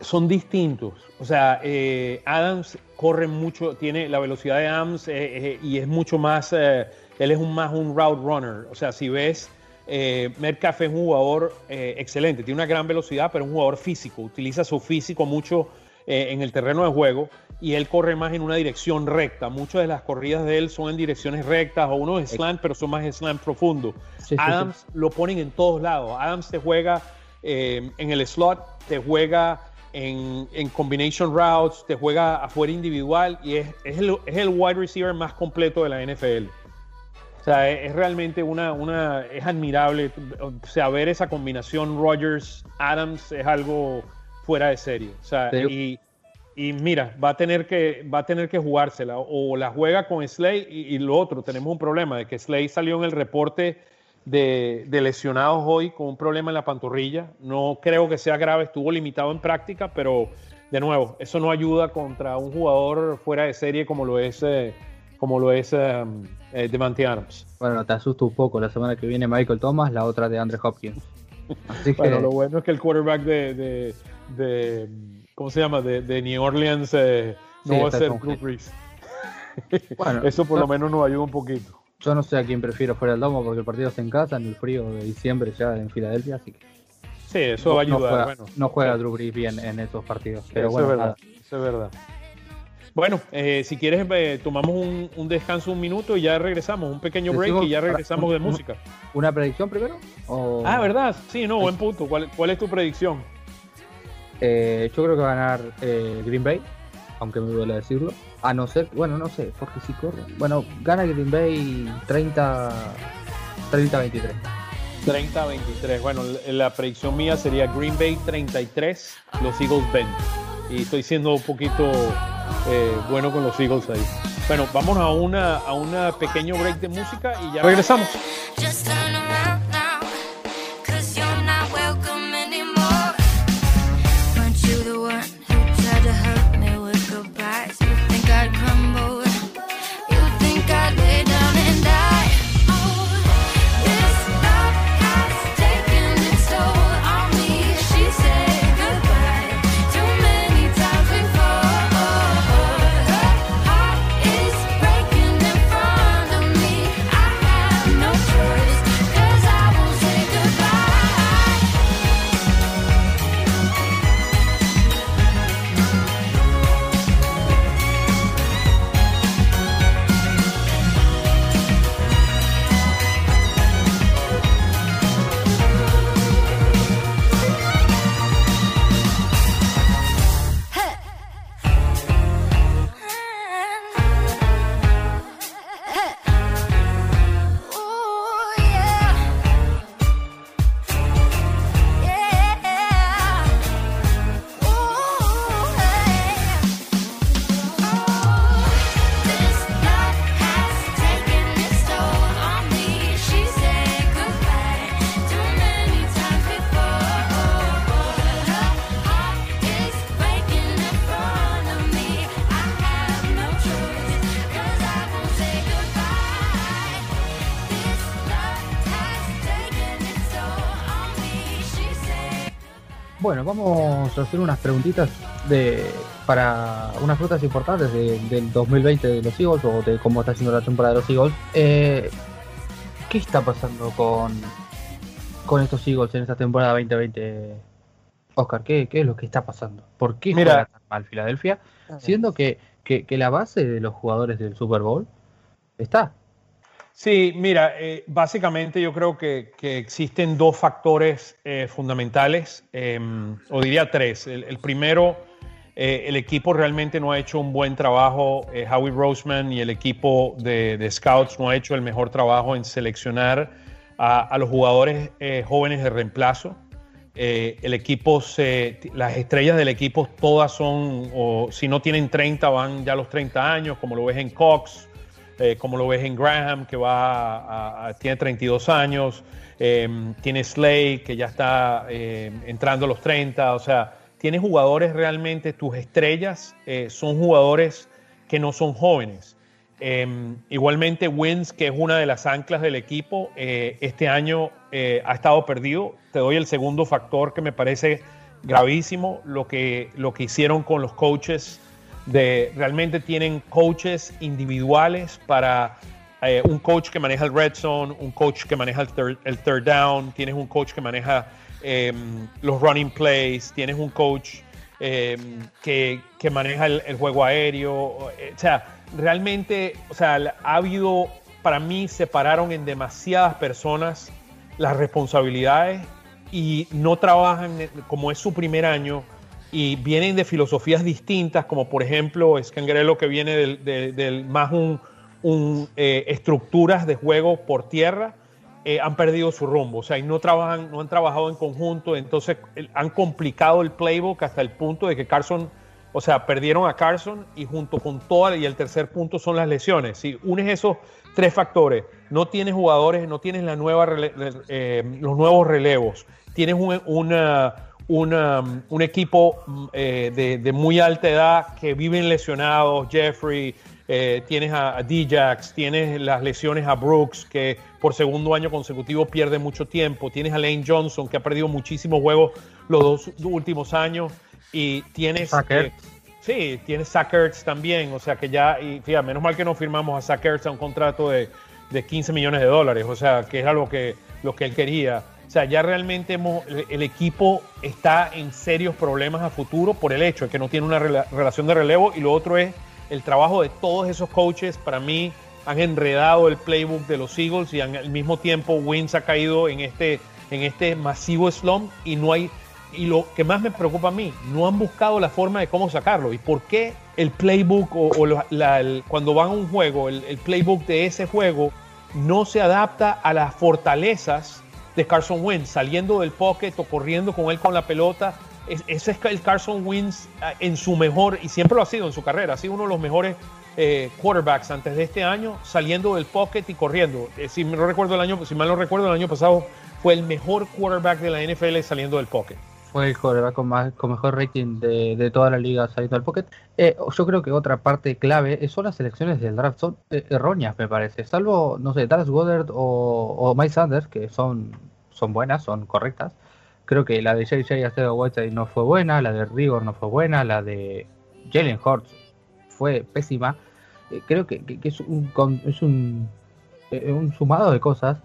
son distintos. O sea, eh, Adams corre mucho, tiene la velocidad de Adams eh, eh, y es mucho más, él es un, más un route runner. O sea, si ves, Metcalf es un jugador excelente, tiene una gran velocidad, pero es un jugador físico, utiliza su físico mucho en el terreno de juego y él corre más en una dirección recta. Muchas de las corridas de él son en direcciones rectas o uno es slant, pero son más slant profundo. Adams lo ponen en todos lados. Adams te juega en el slot, te juega en, combination routes, te juega afuera individual y es, es, el, es, el, wide receiver más completo de la NFL. O sea, es, realmente una, una, es admirable, o sea, ver esa combinación Rogers-Adams es algo fuera de serie. O sea, y, y, mira, va a tener que, va a tener que jugársela, o la juega con Slay y, y lo otro, tenemos un problema de que Slay salió en el reporte de, lesionados hoy con un problema en la pantorrilla. No creo que sea grave, estuvo limitado en práctica, pero de nuevo, eso no ayuda contra un jugador fuera de serie como lo es, eh, como lo es eh Devante Adams. Bueno, te asusto un poco. La semana que viene Michael Thomas, la otra de Andre Hopkins. bueno, lo bueno es que el quarterback de, de, ¿cómo se llama? De, New Orleans eh, no va a ser Drew Brees. Bueno, eso por lo menos nos ayuda un poquito. Yo no sé a quién prefiero fuera del domo porque el partido está en casa, en el frío de diciembre ya en Filadelfia, así que. Sí, eso va a ayudar. No juega, bueno, no juega Drew Brees bien en esos partidos. Pero eso bueno, es verdad. Eso es verdad. Bueno, eh, si quieres, eh, tomamos un, descanso un minuto y ya regresamos, un pequeño break y ya regresamos de música. ¿Una predicción primero? Ah, ¿verdad? Sí, no, buen punto. ¿Cuál, cuál es tu predicción? Eh, yo creo que va a ganar Green Bay aunque me duele decirlo. A no ser, bueno, no sé, porque si corre. Bueno, gana Green Bay 30 30-23. 30-23. Bueno, la predicción mía sería Green Bay 33, los Eagles 20. Y estoy siendo un poquito eh, bueno con los Eagles ahí. Bueno, vamos a una a una pequeño break de música y ya regresamos. Vamos a hacer unas preguntitas de para unas frutas importantes del 2020 de los Eagles o de cómo está haciendo la temporada de los Eagles. Eh, ¿Qué está pasando con, con estos Eagles en esta temporada 2020? Oscar, ¿qué, es lo que está pasando? ¿Por qué Mira, tan mal Filadelfia? Siendo que, que la base de los jugadores del Super Bowl está. Sí, mira, eh, básicamente yo creo que, existen dos factores eh, fundamentales, em, o diría tres. El, primero, eh, el equipo realmente no ha hecho un buen trabajo, Howie Roseman y el equipo de, Scouts no ha hecho el mejor trabajo en seleccionar a, los jugadores jóvenes de reemplazo. el equipo, las estrellas del equipo todas son, o si no tienen 30, van ya a los 30 años, como lo ves en Cox. Eh, como lo ves en Graham, que va a, tiene 32 años, em, tiene Slay, que ya está em, entrando a los 30, o sea, tiene jugadores realmente, tus estrellas eh, son jugadores que no son jóvenes. Em, igualmente Wins, que es una de las anclas del equipo, eh, este año ha estado perdido. Te doy el segundo factor que me parece gravísimo, lo que, lo que hicieron con los coaches de realmente tienen coaches individuales para eh, un coach que maneja el red zone, un coach que maneja el third, down, tienes un coach que maneja em, los running plays, tienes un coach em, que, maneja el, juego aéreo. O sea, realmente, o sea, ha habido, para mí, separaron en demasiadas personas las responsabilidades y no trabajan, como es su primer año, y vienen de filosofías distintas, como por ejemplo Scangarello que viene del, más un, eh, estructuras de juego por tierra, eh, han perdido su rumbo, o sea, no trabajan, no han trabajado en conjunto, entonces han complicado el playbook hasta el punto de que Carson, o sea, perdieron a Carson y junto con toda, y el tercer punto son las lesiones. Si unes esos tres factores, no tienes jugadores, no tienes eh, los nuevos relevos, tienes una un equipo mm, eh, de, muy alta edad que viven lesionados, Jeffrey, eh, tienes a, Djax, tienes las lesiones a Brooks, que por segundo año consecutivo pierde mucho tiempo, tienes a Lane Johnson, que ha perdido muchísimos juegos los dos últimos años, y tienes... Eh, sí, tienes Sackers también, o sea que ya, y fíjate, menos mal que no firmamos a Sackers a un contrato de, de 15 millones de dólares, o sea, que era lo que, lo que él quería. O sea, ya realmente el equipo está en serios problemas a futuro por el hecho de que no tiene una relación de relevo y lo otro es el trabajo de todos esos coaches. Para mí han enredado el playbook de los Eagles y al mismo tiempo Wins ha caído en este, en este masivo slump y no hay... Y lo que más me preocupa a mí, no han buscado la forma de cómo sacarlo. ¿Y por qué el playbook o, cuando van a un juego, el playbook de ese juego no se adapta a las fortalezas de Carson Wentz, saliendo del pocket o corriendo con él con la pelota. ese es el Carson Wentz ah, en su mejor, y siempre lo ha sido en su carrera, ha sido uno de los mejores eh, quarterbacks antes de este año, saliendo del pocket y corriendo. Eh, si, no recuerdo el año, si mal no recuerdo, el año pasado fue el mejor quarterback de la NFL saliendo del pocket. Fue el quarterback con, más, con mejor rating de, toda la liga saliendo del pocket. Eh, yo creo que otra parte clave son las elecciones del draft. Son erróneas, me parece. Salvo, no sé, Dallas Goddard o, o Mike Sanders, que son son buenas, son correctas. Creo que la de JJ Acedo Whiteside no fue buena, la de Rigor no fue buena, la de Jalen Hurts fue pésima. Eh, creo que, es, un, es un, eh, un, sumado de cosas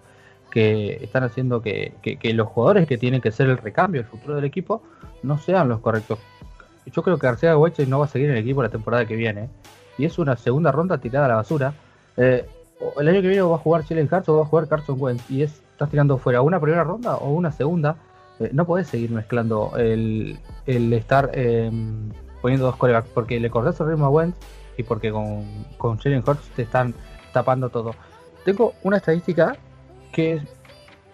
que están haciendo que, los jugadores que tienen que ser el recambio, el futuro del equipo, no sean los correctos. Yo creo que García Whiteside no va a seguir en el equipo la temporada que viene. Y es una segunda ronda tirada a la basura. Eh, el año que viene va a jugar Jalen Hurts o va a jugar Carson Wentz. Y es estás tirando fuera una primera ronda o una segunda, eh, no podés seguir mezclando el, estar em, poniendo dos corebacks porque le cortas el ritmo a Wentz y porque con, con Jalen Hurts te están tapando todo. Tengo una estadística que es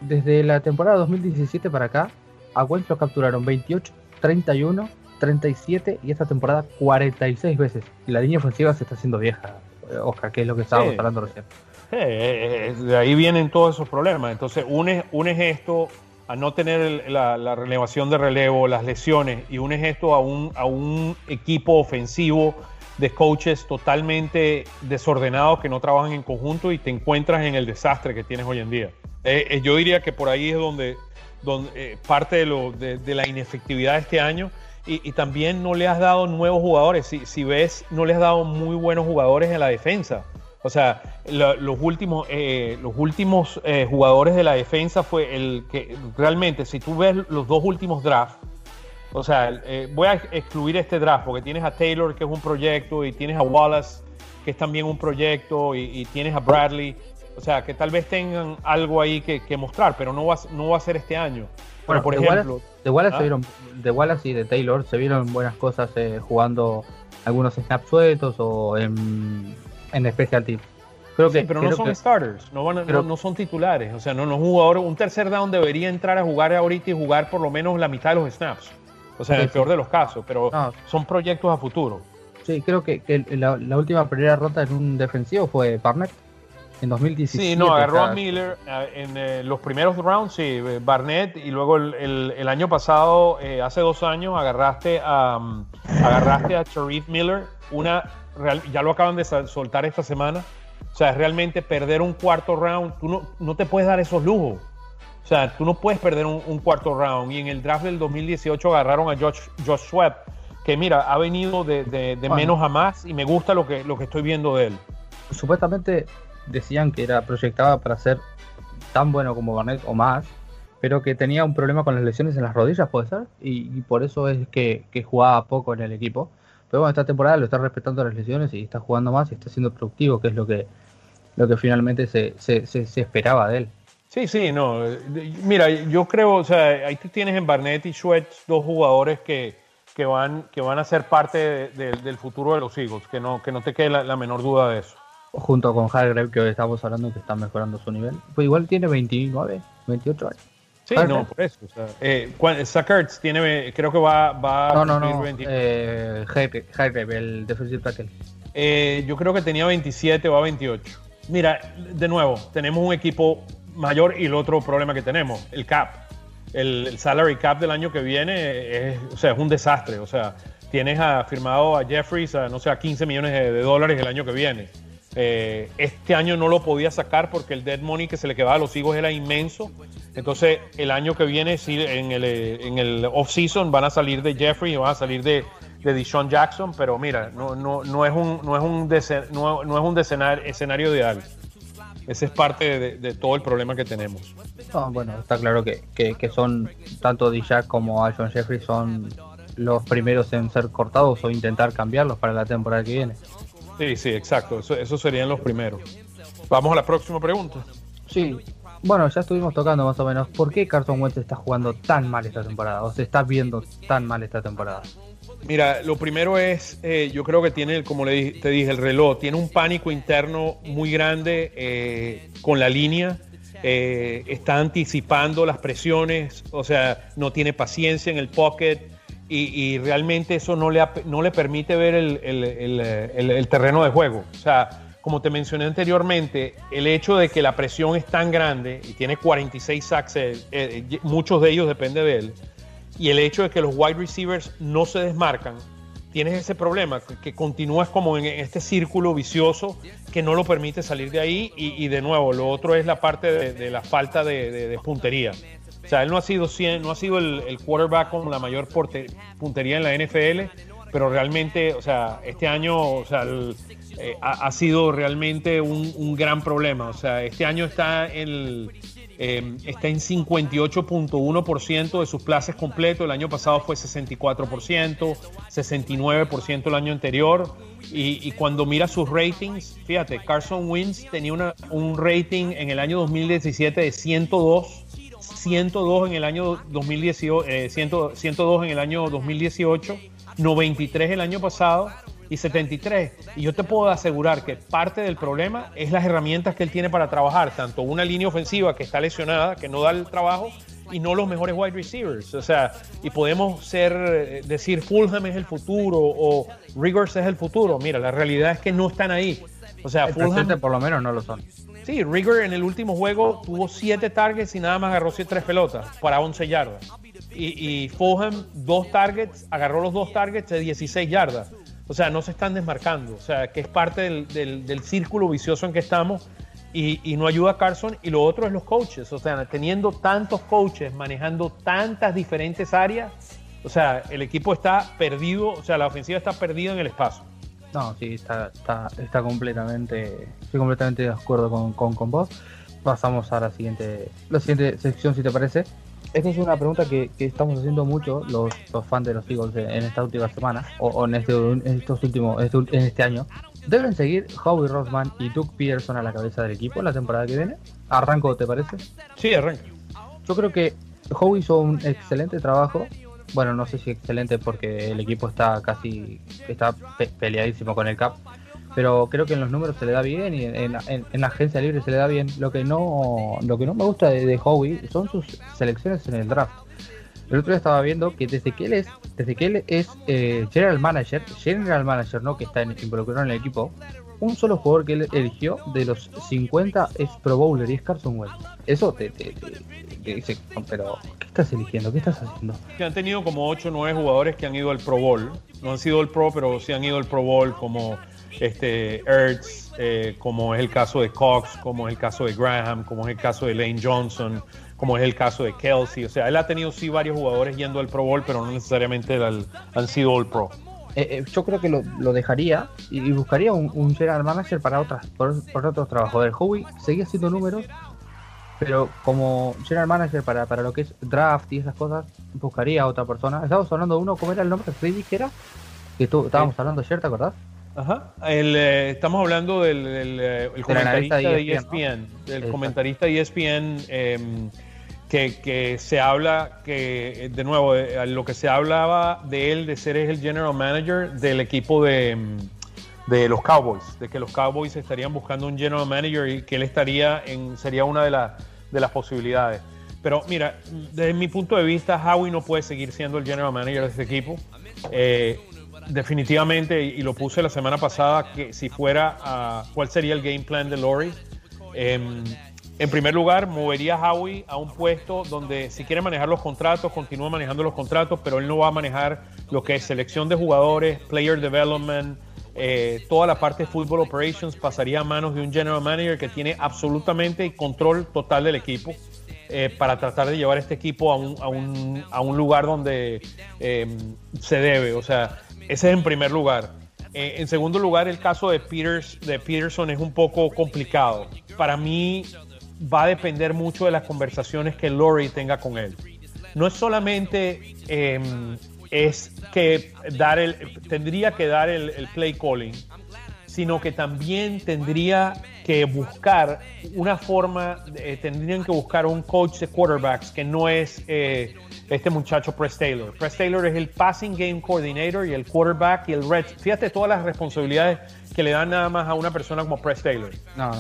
desde la temporada 2017 para acá, a Wentz lo capturaron 28, 31, 37 y esta temporada 46 veces. Y la línea ofensiva se está haciendo vieja, eh, Oscar, que es lo que estábamos hablando recién. Eh, eh, de ahí vienen todos esos problemas. Entonces, unes, unes esto a no tener la, relevación de relevo, las lesiones, y unes esto a un, a un equipo ofensivo de coaches totalmente desordenados que no trabajan en conjunto y te encuentras en el desastre que tienes hoy en día. Eh, yo diría que por ahí es donde, donde, eh, parte de, lo, de, la inefectividad de este año. Y, también no le has dado nuevos jugadores. Si, si, ves, no le has dado muy buenos jugadores en la defensa. O sea, los últimos, eh, los últimos eh, jugadores de la defensa fue el que realmente, si tú ves los dos últimos drafts, o sea, voy a excluir este draft porque tienes a Taylor, que es un proyecto, y tienes a Wallace, que es también un proyecto, y tienes a Bradley. O sea, que tal vez tengan algo ahí que, mostrar, pero no va, no va a ser este año. Bueno, por ejemplo. de Wallace, ¿ah? vieron, de Wallace y de Taylor se vieron buenas cosas eh, jugando algunos snaps sueltos o en, en Special Team. Creo que, pero no son starters, no, no, son titulares. O sea, no, no jugador, un tercer down debería entrar a jugar ahorita y jugar por lo menos la mitad de los snaps. O sea, en el peor de los casos, pero son proyectos a futuro. Sí, creo que, la, la, última primera rota en un defensivo fue Barnett en 2017. Sí, no, agarró a Miller en eh, los primeros rounds, sí, eh, Barnett, y luego el, año pasado, eh, hace dos años, agarraste a, um, agarraste a Sharif Miller, una, ya lo acaban de soltar esta semana, o sea, realmente perder un cuarto round, tú no, no te puedes dar esos lujos. O sea, tú no puedes perder un, cuarto round. Y en el draft del 2018 agarraron a Josh, Josh Sweat, que mira, ha venido de, de, menos a más y me gusta lo que, lo que estoy viendo de él. Supuestamente decían que era proyectada para ser tan bueno como Barnett o más, pero que tenía un problema con las lesiones en las rodillas, puede ser, y, por eso es que, jugaba poco en el equipo. Pero bueno, esta temporada lo está respetando las lesiones y está jugando más y está siendo productivo, que es lo que, lo que finalmente se, se, se, esperaba de él. Sí, sí, no. Mira, yo creo, o sea, ahí tú tienes en Barnett y Schwetz dos jugadores que, que, van, que van a ser parte del futuro de los Eagles, que no, que no te quede la menor duda de eso junto con Hargrave, que hoy estamos hablando que está mejorando su nivel. Pues igual tiene 29, 28 años. Sí, no, por eso. O sea, eh, tiene, creo que va, va no, no, no, eh, Hargrave, el defensive tackle. Eh, yo creo que tenía 27 o a 28. Mira, de nuevo, tenemos un equipo mayor y el otro problema que tenemos, el cap. El, salary cap del año que viene es, o sea, es un desastre. O sea, tienes a, firmado a Jeffries a, no sé, a 15 millones de dólares el año que viene. Eh, este año no lo podía sacar porque el dead money que se le quedaba a los hijos era inmenso. Entonces, el año que viene, sí, en el, en el off-season van a salir de Jeffrey y van a salir de, de Deshaun Jackson, pero mira, no, no, no es un, no es un, no, es un escenario ideal. Ese es parte de, todo el problema que tenemos. bueno, está claro que, que, son tanto Dijak como John Jeffrey son los primeros en ser cortados o intentar cambiarlos para la temporada que viene. Sí, sí, exacto. Eso, esos serían los primeros. Vamos a la próxima pregunta. Sí. Bueno, ya estuvimos tocando más o menos. ¿Por qué Carson Wentz está jugando tan mal esta temporada? ¿O se está viendo tan mal esta temporada? Mira, lo primero es, eh, yo creo que tiene, como le te dije, el reloj, tiene un pánico interno muy grande eh, con la línea. Eh, está anticipando las presiones, o sea, no tiene paciencia en el pocket, y, realmente eso no le, no le permite ver el, terreno de juego. O sea, como te mencioné anteriormente, el hecho de que la presión es tan grande y tiene 46 sacks, eh, muchos de ellos depende de él, y el hecho de que los wide receivers no se desmarcan, tienes ese problema, que, continúas como en este círculo vicioso que no lo permite salir de ahí y, de nuevo, lo otro es la parte de, la falta de puntería. O sea, él no ha sido, no ha sido el, quarterback con la mayor puntería en la NFL, pero realmente, o sea, este año o sea, eh, ha, sido realmente un, gran problema. O sea, este año está en, eh, está en 58.1% de sus plazas completos. El año pasado fue 64%, 69% el año anterior. Y, cuando mira sus ratings, fíjate, Carson Wentz tenía una, un rating en el año 2017 de 102 102 en el año 2018, 102 eh, en el año 2018, 93 el año pasado y 73. Y yo te puedo asegurar que parte del problema es las herramientas que él tiene para trabajar, tanto una línea ofensiva que está lesionada, que no da el trabajo, y no los mejores wide receivers. O sea, y podemos ser, eh, decir Fulham es el futuro o Rigors es el futuro. Mira, la realidad es que no están ahí. O sea, Fulham. por lo menos no lo son. Sí, Rigor en el último juego tuvo siete targets y nada más agarró tres pelotas para 11 yardas. Y, y Fulham, dos targets, agarró los dos targets de 16 yardas. O sea, no se están desmarcando. O sea, que es parte del, círculo vicioso en que estamos. y, no ayuda a Carson. Y lo otro es los coaches, o sea, teniendo tantos coaches, manejando tantas diferentes áreas, o sea, el equipo está perdido, o sea, la ofensiva está perdida en el espacio. No, sí, está, está, está completamente, estoy completamente de acuerdo con, con, con vos. Pasamos a la siguiente, la siguiente sección, si te parece. Esta es una pregunta que, que estamos haciendo mucho los, los, fans de los Eagles en esta última semana, o, en, este, en estos últimos, este, en este año. ¿Deben seguir Howie Rossman y Doug Peterson a la cabeza del equipo en la temporada que viene? ¿Arranco, te parece? Sí, arranco. Yo creo que Howie hizo un excelente trabajo. Bueno, no sé si excelente porque el equipo está casi está peleadísimo con el cap, pero creo que en los números se le da bien y en, la agencia libre se le da bien. Lo que no lo que no me gusta de, de Howie son sus selecciones en el draft. El otro día estaba viendo que desde que él es, desde que él es eh, general manager, general manager, no que está involucrado en el equipo, un solo jugador que él eligió de los 50 es Pro Bowler y es Carson Wentz. Eso te, te, dice, pero ¿qué estás eligiendo? ¿Qué estás haciendo? Que han tenido como 8 o 9 jugadores que han ido al Pro Bowl. No han sido el Pro, pero sí han ido al Pro Bowl como este Ertz, eh, como es el caso de Cox, como es el caso de Graham, como es el caso de Lane Johnson como es el caso de Kelsey. O sea, él ha tenido sí varios jugadores yendo al Pro Bowl, pero no necesariamente han sido All Pro. Eh, eh, yo creo que lo, dejaría y, buscaría un, general manager para otras, por, otros trabajos. El Howie seguía haciendo números, pero como general manager para, para lo que es draft y esas cosas, buscaría a otra persona. Estábamos hablando de uno, ¿cómo era el nombre? Freddy, que era? Que tú, estábamos hablando ayer, ¿te acordás? Ajá. Eh, estamos hablando del, comentarista de ESPN, del comentarista de ESPN que, se habla, que de nuevo, eh, lo que se hablaba de él, de ser el general manager del equipo de, de los Cowboys, de que los Cowboys estarían buscando un general manager y que él estaría en, sería una de, de las posibilidades. Pero mira, desde mi punto de vista, Howie no puede seguir siendo el general manager de ese equipo. Eh, definitivamente, y lo puse la semana pasada, que si fuera, a, ¿cuál sería el game plan de Lori? Em, en primer lugar, movería a Howie a un puesto donde si quiere manejar los contratos, continúa manejando los contratos, pero él no va a manejar lo que es selección de jugadores, player development, eh, toda la parte de football operations pasaría a manos de un general manager que tiene absolutamente control total del equipo eh, para tratar de llevar este equipo a un, lugar donde eh, se debe. O sea, ese es en primer lugar. en segundo lugar, el caso de, de Peterson es un poco complicado. Para mí, va a depender mucho de las conversaciones que Lori tenga con él. No es solamente em, es que dar el, tendría que dar el, play calling, sino que también tendría que buscar una forma, eh, tendrían que buscar un coach de quarterbacks que no es eh, este muchacho Press Taylor. Press Taylor es el passing game coordinator y el quarterback y el red. Fíjate todas las responsabilidades que le dan nada más a una persona como Press Taylor.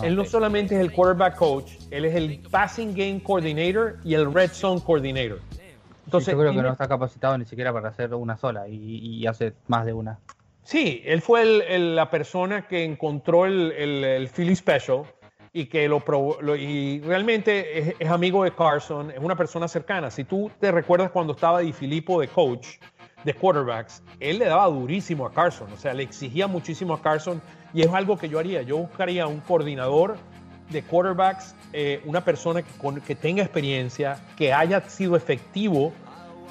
él no solamente es el quarterback coach, él es el passing game coordinator y el red zone coordinator. Entonces, yo creo que no está capacitado ni siquiera para hacer una sola y, hace más de una. Sí, él fue la persona que encontró el, el, Philly Special y que lo, probó, y realmente es, amigo de Carson, es una persona cercana. Si tú te recuerdas cuando estaba Di Filippo de coach, de quarterbacks, él le daba durísimo a Carson, o sea, le exigía muchísimo a Carson y es algo que yo haría. Yo buscaría un coordinador de quarterbacks, eh, una persona que, que, tenga experiencia, que haya sido efectivo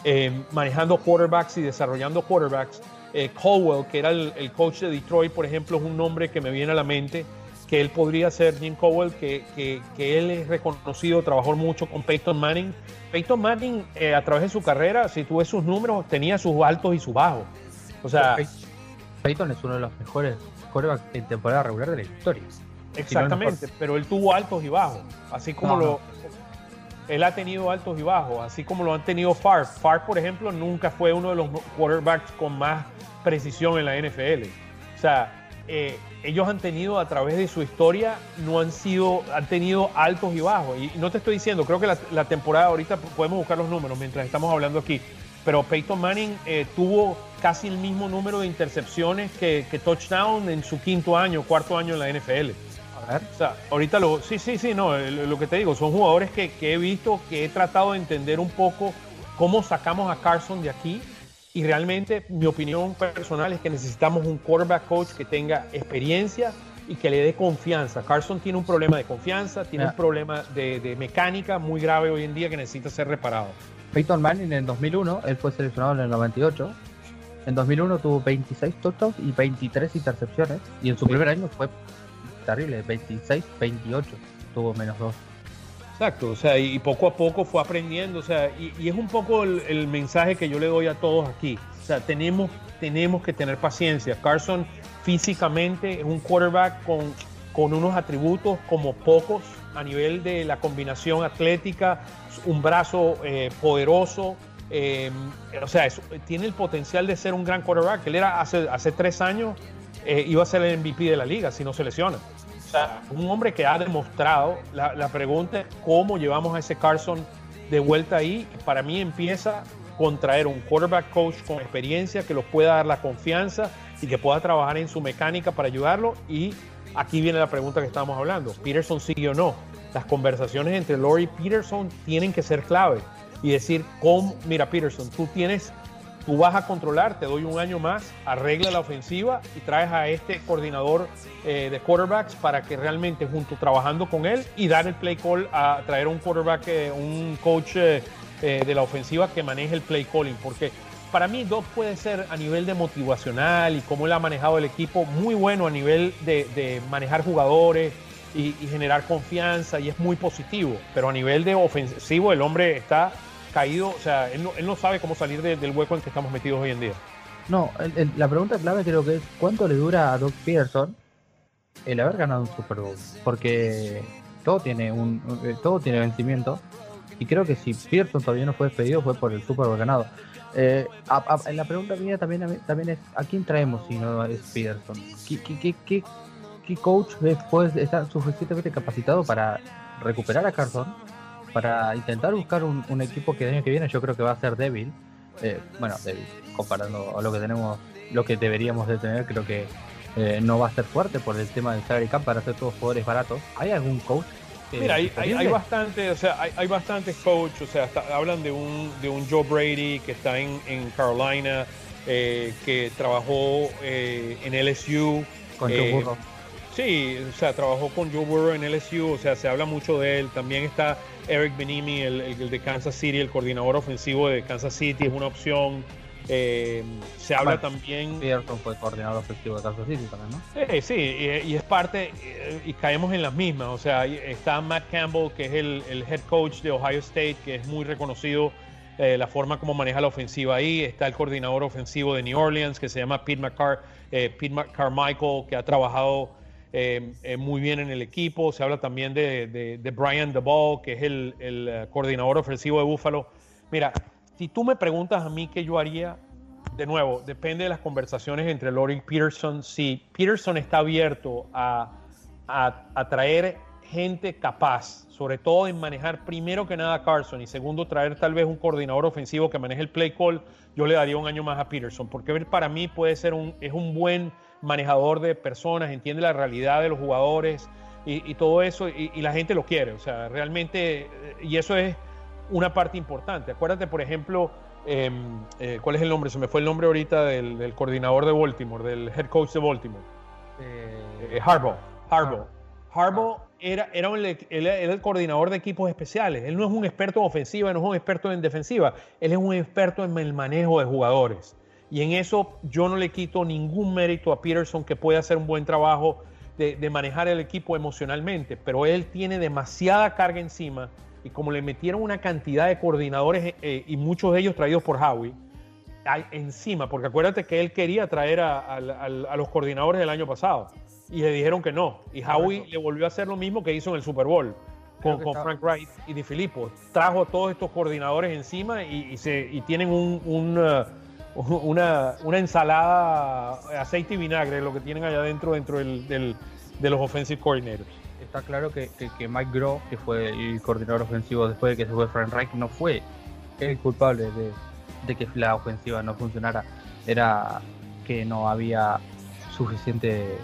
eh, manejando quarterbacks y desarrollando quarterbacks. Eh, Colwell, que era el, el, coach de Detroit, por ejemplo, es un nombre que me viene a la mente, que él podría ser Jim Cowell, que, que, que él es reconocido, trabajó mucho con Peyton Manning Peyton Manning, eh, a través de su carrera, si tú ves sus números, tenía sus altos y sus bajos. O sea, Peyton es uno de los mejores quarterbacks en temporada regular de la historia. Exactamente, pero él tuvo altos y bajos, así como lo él ha tenido altos y bajos, así como lo han tenido Favre. Favre, por ejemplo, nunca fue uno de los quarterbacks con más precisión en la NFL. O sea, eh, ellos han tenido a través de su historia, no han sido, han tenido altos y bajos. Y no te estoy diciendo, creo que la, temporada ahorita podemos buscar los números mientras estamos hablando aquí. Pero Peyton Manning eh, tuvo casi el mismo número de intercepciones que, touchdown en su quinto año, cuarto año en la NFL. A ver. O sea, ahorita lo. Sí, sí, sí, no. Lo que te digo, son jugadores que, que he visto, que he tratado de entender un poco cómo sacamos a Carson de aquí y realmente mi opinión personal es que necesitamos un quarterback coach que tenga experiencia y que le dé confianza. Carson tiene un problema de confianza, tiene un problema de, mecánica muy grave hoy en día que necesita ser reparado. Peyton Manning en 2001, él fue seleccionado en el 98. En 2001 tuvo 26 touchdowns y 23 intercepciones. Y en su primer año fue terrible, 26, 28. Tuvo menos 2. Exacto, o sea, y poco a poco fue aprendiendo, o sea, y, es un poco el, mensaje que yo le doy a todos aquí. O sea, tenemos, tenemos que tener paciencia. Carson físicamente es un quarterback con, con unos atributos como pocos a nivel de la combinación atlética, un brazo eh, poderoso, eh, o sea, tiene el potencial de ser un gran quarterback. Él era hace, hace tres años, eh, iba a ser el MVP de la liga si no se lesiona un hombre que ha demostrado, la, pregunta cómo llevamos a ese Carson de vuelta ahí. Para mí empieza con traer un quarterback coach con experiencia que lo pueda dar la confianza y que pueda trabajar en su mecánica para ayudarlo. Y aquí viene la pregunta que estamos hablando. ¿Peterson sigue o no? Las conversaciones entre Lori y Peterson tienen que ser clave y decir, ¿cómo? mira Peterson, tú tienes tú vas a controlar, te doy un año más, arregla la ofensiva y traes a este coordinador eh, de quarterbacks para que realmente junto trabajando con él y dar el play call a traer un quarterback, eh, un coach eh, de la ofensiva que maneje el play calling, porque para mí Doc puede ser a nivel de motivacional y cómo él ha manejado el equipo muy bueno a nivel de, manejar jugadores y generar confianza y es muy positivo, pero a nivel de ofensivo el hombre está caído, o sea, él no, sabe cómo salir del hueco en que estamos metidos hoy en día. No, la pregunta clave creo que es cuánto le dura a Doug Peterson el haber ganado un Super Bowl, porque todo tiene un eh, todo tiene vencimiento y creo que si Peterson todavía no fue despedido fue por el Super Bowl ganado. Eh, la pregunta mía también, también es ¿a quién traemos si no es Peterson? ¿Qué, qué, qué, qué coach después está suficientemente capacitado para recuperar a Carson para intentar buscar un, equipo que el año que viene yo creo que va a ser débil. Eh, bueno, débil, comparando a lo que tenemos, lo que deberíamos de tener, creo que eh, no va a ser fuerte por el tema del salary cap para hacer todos jugadores baratos. ¿Hay algún coach? Mira, hay, hay, bastante, o sea, hay, hay bastantes coaches, o sea, hablan de un, de un Joe Brady que está en, en Carolina, eh, que trabajó en LSU. Con Joe Burrow. Sí, o sea, trabajó con Joe Burrow en LSU, o sea, se habla mucho de él. También está Eric Benimi, el, de Kansas City, el coordinador ofensivo de Kansas City, es una opción. Eh, se habla también. Peterson fue coordinador ofensivo de Kansas City también, ¿no? sí, y, es parte, y, caemos en las mismas. O sea, está Matt Campbell, que es el, head coach de Ohio State, que es muy reconocido eh, la forma como maneja la ofensiva ahí. Está el coordinador ofensivo de New Orleans, que se llama Pete, McCar eh, Pete Carmichael, que ha trabajado eh, eh, muy bien en el equipo. Se habla también de, de, Brian DeBall, que es el, eh, coordinador ofensivo de Buffalo. Mira, si tú me preguntas a mí qué yo haría, de nuevo, depende de las conversaciones entre Lori y Peterson. Si Peterson está abierto a, a, traer gente capaz, sobre todo en manejar primero que nada a Carson y segundo traer tal vez un coordinador ofensivo que maneje el play call, yo le daría un año más a Peterson, porque para mí puede ser un, es un buen manejador de personas, entiende la realidad de los jugadores y, todo eso, y, la gente lo quiere, o sea, realmente, eh, y eso es una parte importante. Acuérdate, por ejemplo, em, eh, ¿cuál es el nombre? Se me fue el nombre ahorita del, coordinador de Baltimore, del head coach de Baltimore. Eh, Harbaugh. Harbaugh. Harbaugh era, era, era, el coordinador de equipos especiales. Él no es un experto en ofensiva, no es un experto en defensiva. Él es un experto en el manejo de jugadores. Y en eso yo no le quito ningún mérito a Peterson que puede hacer un buen trabajo de, manejar el equipo emocionalmente, pero él tiene demasiada carga encima y como le metieron una cantidad de coordinadores eh, y muchos de ellos traídos por Howie, encima, porque acuérdate que él quería traer a, los coordinadores del año pasado y le dijeron que no. Y Howie le volvió a hacer lo mismo que hizo en el Super Bowl con, Frank Wright y Di Filippo. Trajo a todos estos coordinadores encima y, se, tienen un, uh, una, una ensalada, aceite y vinagre, lo que tienen allá adentro, dentro del, de los offensive coordinators. Está claro que, que, Mike Groh, que fue el coordinador ofensivo después de que se fue Frank Reich, no fue el culpable de, de que la ofensiva no funcionara. Era que no había suficiente,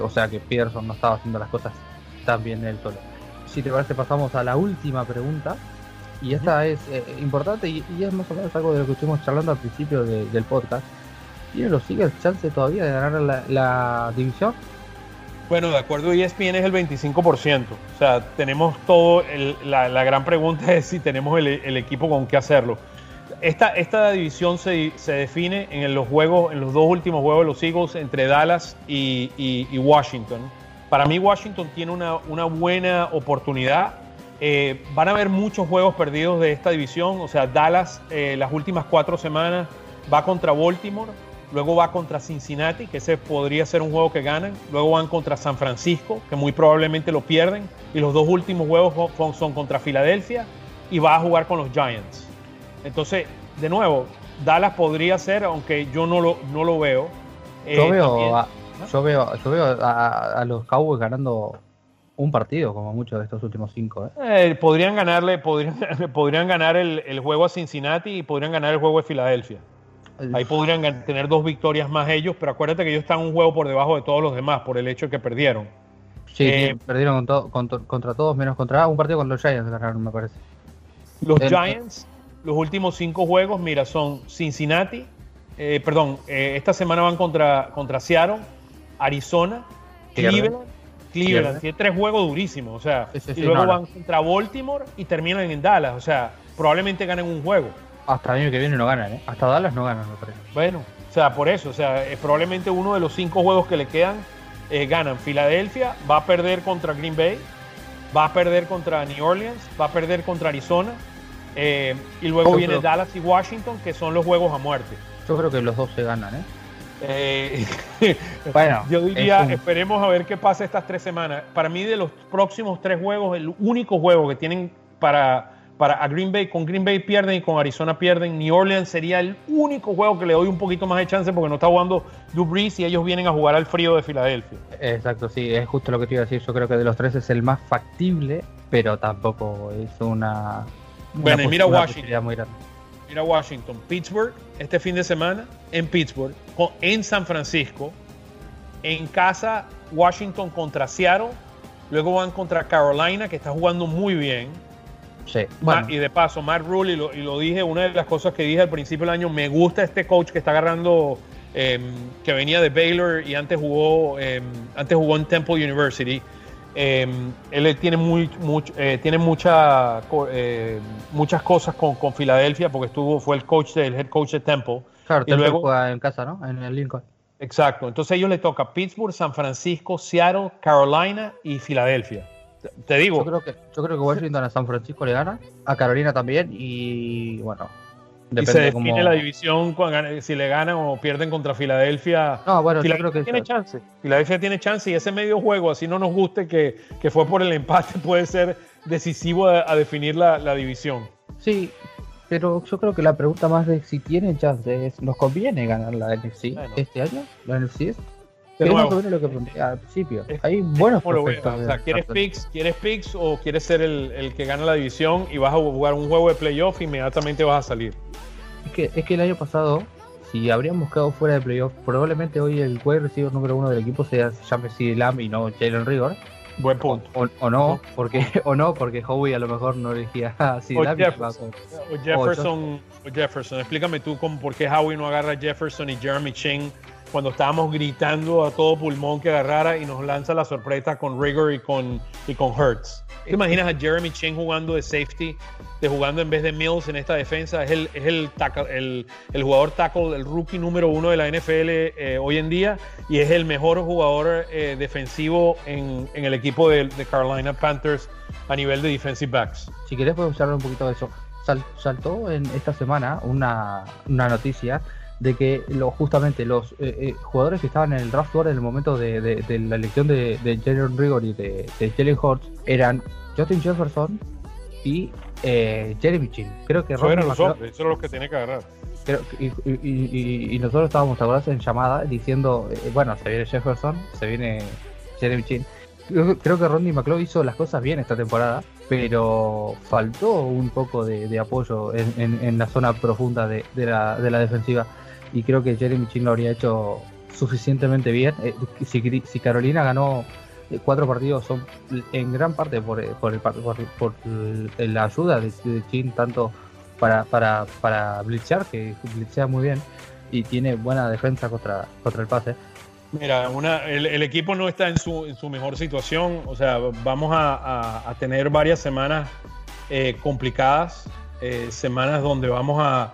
o sea, que Peterson no estaba haciendo las cosas tan bien él solo. Si te parece, pasamos a la última pregunta y esta es eh, importante y, es más o menos algo de lo que estuvimos charlando al principio del podcast. ¿Tienen los Eagles chance todavía de ganar la, división? Bueno, de acuerdo, ESPN es el 25%. O sea, tenemos todo. la, gran pregunta es si tenemos el, equipo con qué hacerlo. Esta, esta división se, define en los juegos, en los dos últimos juegos de los Eagles entre Dallas y, Washington. Para mí, Washington tiene una, una buena oportunidad. Eh, van a haber muchos juegos perdidos de esta división. O sea, Dallas, eh, las últimas cuatro semanas, va contra Baltimore luego va contra Cincinnati, que ese podría ser un juego que ganan, luego van contra San Francisco, que muy probablemente lo pierden, y los dos últimos juegos son contra Filadelfia y va a jugar con los Giants. Entonces, de nuevo, Dallas podría ser, aunque yo no lo, no lo veo. Eh, yo, veo a, yo, veo yo veo, a, los Cowboys ganando un partido, como muchos de estos últimos cinco. ¿eh? Eh, podrían ganarle, podrían, podrían ganar el, el, juego a Cincinnati y podrían ganar el juego de Filadelfia. Ahí podrían tener dos victorias más ellos, pero acuérdate que ellos están un juego por debajo de todos los demás por el hecho de que perdieron. Sí, eh, perdieron contra, todos menos contra un partido con los Giants ganaron, me parece. Los Giants, los últimos cinco juegos, mira, son Cincinnati, eh, perdón, eh, esta semana van contra, contra Seattle, Arizona, Cleveland. Cleveland, tiene tres juegos durísimos, o sea, y luego van contra Baltimore y terminan en Dallas, o sea, probablemente ganen un juego. Hasta el año que viene no ganan, ¿eh? Hasta Dallas no ganan, me parece. Bueno, o sea, por eso, o sea, es probablemente uno de los cinco juegos que le quedan eh, ganan. Filadelfia va a perder contra Green Bay, va a perder contra New Orleans, va a perder contra Arizona, eh, y luego viene Dallas y Washington, que son los juegos a muerte. Yo creo que los dos se ganan, ¿eh? Eh bueno, yo diría, esperemos a ver qué pasa estas tres semanas. Para mí, de los próximos tres juegos, el único juego que tienen para para a Green Bay, con Green Bay pierden y con Arizona pierden. New Orleans sería el único juego que le doy un poquito más de chance porque no está jugando Brees y ellos vienen a jugar al frío de Filadelfia. Exacto, sí, es justo lo que te iba a decir. Yo creo que de los tres es el más factible, pero tampoco es una. bueno, y mira Washington. Muy grande. Mira Washington, Pittsburgh este fin de semana en Pittsburgh, en San Francisco, en casa Washington contra Seattle, luego van contra Carolina que está jugando muy bien y de paso, Matt Rule, y lo, y lo, dije, una de las cosas que dije al principio del año, me gusta este coach que está agarrando, em, que venía de Baylor y antes jugó, em, antes jugó en Temple University. Em, él tiene, muy, eh, tiene mucha, eh, muchas cosas con, con, Filadelfia porque estuvo, fue el coach del head coach de Temple. Claro, y luego juega en casa, ¿no? En el Lincoln. Exacto. Entonces a ellos les toca Pittsburgh, San Francisco, Seattle, Carolina y Filadelfia. Te digo. Yo creo que, yo creo que Washington a San Francisco le gana, a Carolina también, y bueno. Y se define la división si le ganan o pierden contra Filadelfia. No, bueno, yo creo que tiene chance. Filadelfia tiene chance y ese medio juego, así no nos guste que, que fue por el empate, puede ser decisivo a, definir la, la, división. Sí, pero yo creo que la pregunta más de si tienen chance es: ¿nos conviene ganar la NFC este año? ¿La NFC es? lo que al principio. Hay buenos prospectos. O sea, ¿quieres picks, ¿quieres picks o quieres ser el, el, que gana la división y vas a jugar un juego de playoff y inmediatamente vas a salir? Es que, es que el año pasado, si habríamos quedado fuera de playoff, probablemente hoy el wide receiver número uno del equipo sea llame Lamb y no Jalen Rigor. Buen punto. O, no, porque o no, porque Howie a lo mejor no elegía a o Jefferson, o Jefferson, o Jefferson. Explícame tú cómo, por qué Howie no agarra a Jefferson y Jeremy Ching cuando estábamos gritando a todo pulmón que agarrara y nos lanza la sorpresa con Rigor y con, y con Hertz. ¿Te imaginas a Jeremy Chen jugando de safety, de jugando en vez de Mills en esta defensa? Es el, es el, el, el jugador tackle, el rookie número uno de la NFL eh, hoy en día y es el mejor jugador eh, defensivo en, en, el equipo de, de, Carolina Panthers a nivel de defensive backs. Si querés podemos hablar un poquito de eso. saltó en esta semana una, una noticia de que lo, justamente los eh, eh, jugadores que estaban en el draft board en el momento de, de, la elección de, de Jalen Rigor y de, de Jalen Hurts eran Justin Jefferson y eh, Jeremy Chin. Creo que eso eran los hombres, eso los que tiene que agarrar. y, y, nosotros estábamos en llamada diciendo, eh, bueno, se viene Jefferson, se viene Jeremy Chin. Creo, que Ronnie McClough hizo las cosas bien esta temporada, pero faltó un poco de, apoyo en, en, en, la zona profunda de, la, de la defensiva y creo que Jeremy Chin lo habría hecho suficientemente bien. Eh, si, Carolina ganó eh, cuatro partidos son en gran parte por, eh, por, la ayuda de, Chin tanto para, para, para blitzar, que blitzea muy bien y tiene buena defensa contra, contra el pase. Mira, el, equipo no está en su, en su, mejor situación. O sea, vamos a, tener varias semanas complicadas, semanas donde vamos a,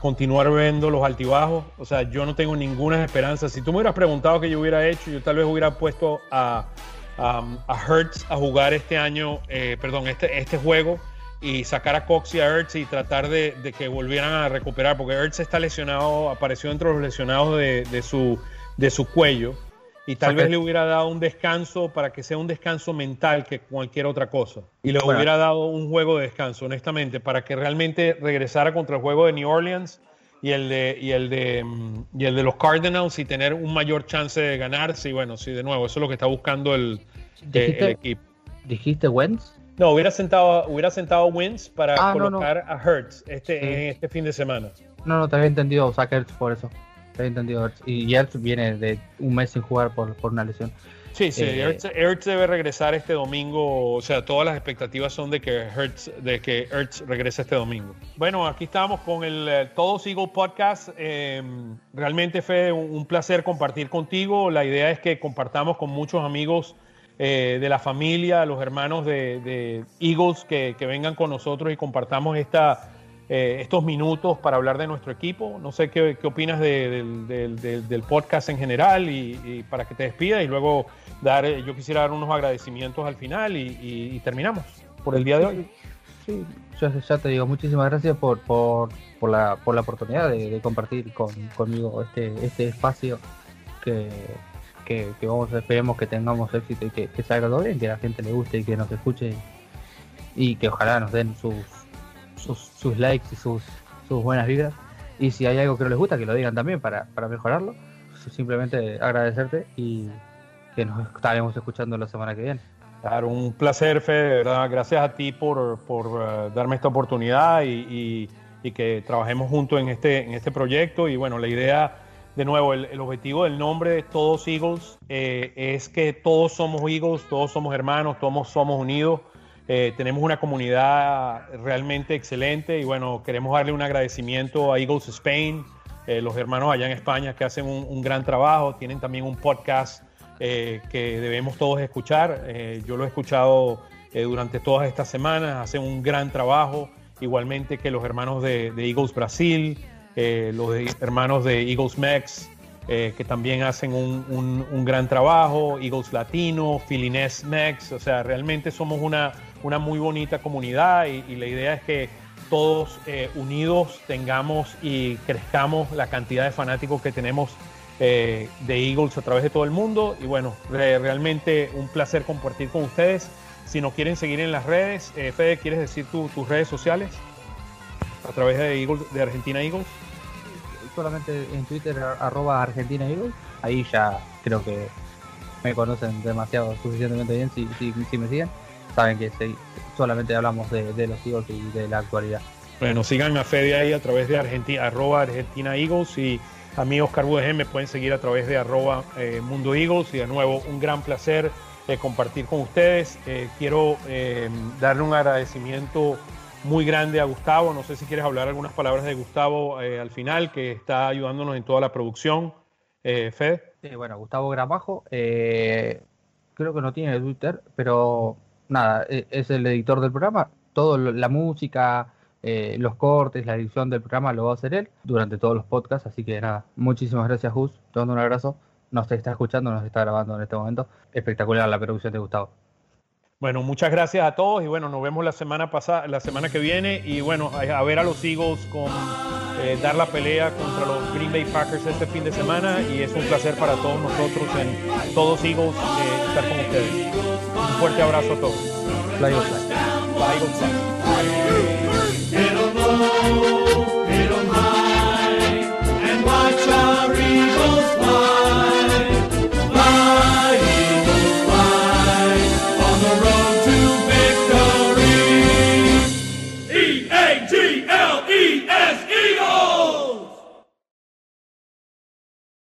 continuar viendo los altibajos. O sea, yo no tengo ninguna esperanza. Si tú me hubieras preguntado qué yo hubiera hecho, yo tal vez hubiera puesto a, a, Hertz a jugar este año, eh, perdón, este, este juego y sacar a Cox y a Ertz y tratar de, que volvieran a recuperar, porque Ertz está lesionado, apareció entre los lesionados de, su, de su cuello y tal vez le hubiera dado un descanso para que sea un descanso mental que cualquier otra cosa. Y le hubiera dado un juego de descanso, honestamente, para que realmente regresara contra el juego de New Orleans y el de, y el de, y el de los Cardinals y tener un mayor chance de ganar. Sí, bueno, sí, de nuevo, eso es lo que está buscando el, el equipo. ¿Dijiste Wentz? No, hubiera sentado, hubiera sentado Wins para ah, colocar a Hertz este, este fin de semana. No, no, te había entendido sacar Hertz por eso. Entendido. Y Hertz viene de un mes sin jugar por, por una lesión. Sí, sí, eh, Hertz, debe regresar este domingo. O sea, todas las expectativas son de que Hertz, de que Hertz regrese este domingo. Bueno, aquí estamos con el eh, Todos Eagle Podcast. Em, realmente fue un placer compartir contigo. La idea es que compartamos con muchos amigos eh, de la familia, los hermanos de, Eagles que, vengan con nosotros y compartamos esta, eh, estos minutos para hablar de nuestro equipo. No sé qué, opinas del, podcast en general y, para que te despidas y luego dar, eh, yo quisiera dar unos agradecimientos al final y, terminamos por el día de hoy. Sí, ya, te digo, muchísimas gracias por, por, la, por la oportunidad de, compartir conmigo este, este espacio que que, vamos, esperemos que tengamos éxito y que, salga todo bien, que la gente le guste y que nos escuche y que ojalá nos den sus, sus, likes y sus, sus buenas vidas. Y si hay algo que no les gusta, que lo digan también para, para mejorarlo. Simplemente agradecerte y que nos estaremos escuchando la semana que viene. Claro, un placer, Fede, verdad. Gracias a ti por, por uh, darme esta oportunidad y, y, que trabajemos juntos en este, en este proyecto. Y bueno, la idea de nuevo, el, objetivo del nombre de Todos Eagles eh, es que todos somos Eagles, todos somos hermanos, todos somos unidos. Eh, tenemos una comunidad realmente excelente y bueno, queremos darle un agradecimiento a Eagles Spain, eh, los hermanos allá en España que hacen un, gran trabajo, tienen también un podcast que debemos todos escuchar. yo lo he escuchado durante todas estas semanas, hacen un gran trabajo, igualmente que los hermanos de, Eagles Brasil. Eh, los hermanos de Eagles Mex, eh, que también hacen un, gran trabajo, Eagles Latino, Filines Mex, o sea, realmente somos una, una muy bonita comunidad y, la idea es que todos eh, unidos tengamos y crezcamos la cantidad de fanáticos que tenemos de Eagles a través de todo el mundo. Y bueno, realmente un placer compartir con ustedes. Si nos quieren seguir en las redes, Fede, ¿quieres decir tus redes sociales? a través de, de Argentina Eagles? Solamente en Twitter, arroba Argentina Eagles. Ahí ya creo que me conocen demasiado, suficientemente bien si, si, me siguen. Saben que solamente hablamos de, los Eagles y de la actualidad. Bueno, sigan a Fede ahí a través de Argentina, arroba Argentina Eagles y a mí Oscar Budegen me pueden seguir a través de arroba eh, Mundo Eagles y de nuevo un gran placer eh, compartir con ustedes. Eh, quiero darle un agradecimiento muy grande a Gustavo. No sé si quieres hablar algunas palabras de Gustavo eh, al final, que está ayudándonos en toda la producción. Fede. Sí, bueno, Gustavo Gramajo, creo que no tiene Twitter, pero nada, e, es el editor del programa. Toda la música, eh, los cortes, la edición del programa lo va a hacer él durante todos los podcasts. Así que nada, muchísimas gracias, Gus. Te mando un abrazo. Nos está escuchando, nos está grabando en este momento. Espectacular la producción de Gustavo. Bueno, muchas gracias a todos y bueno, nos vemos la semana pasada, la semana que viene y bueno, a, ver a los Eagles con eh, dar la pelea contra los Green Bay Packers este fin de semana y es un placer para todos nosotros en todos Eagles eh, estar con ustedes. Un fuerte abrazo a todos. Fly, fly. Fly, fly.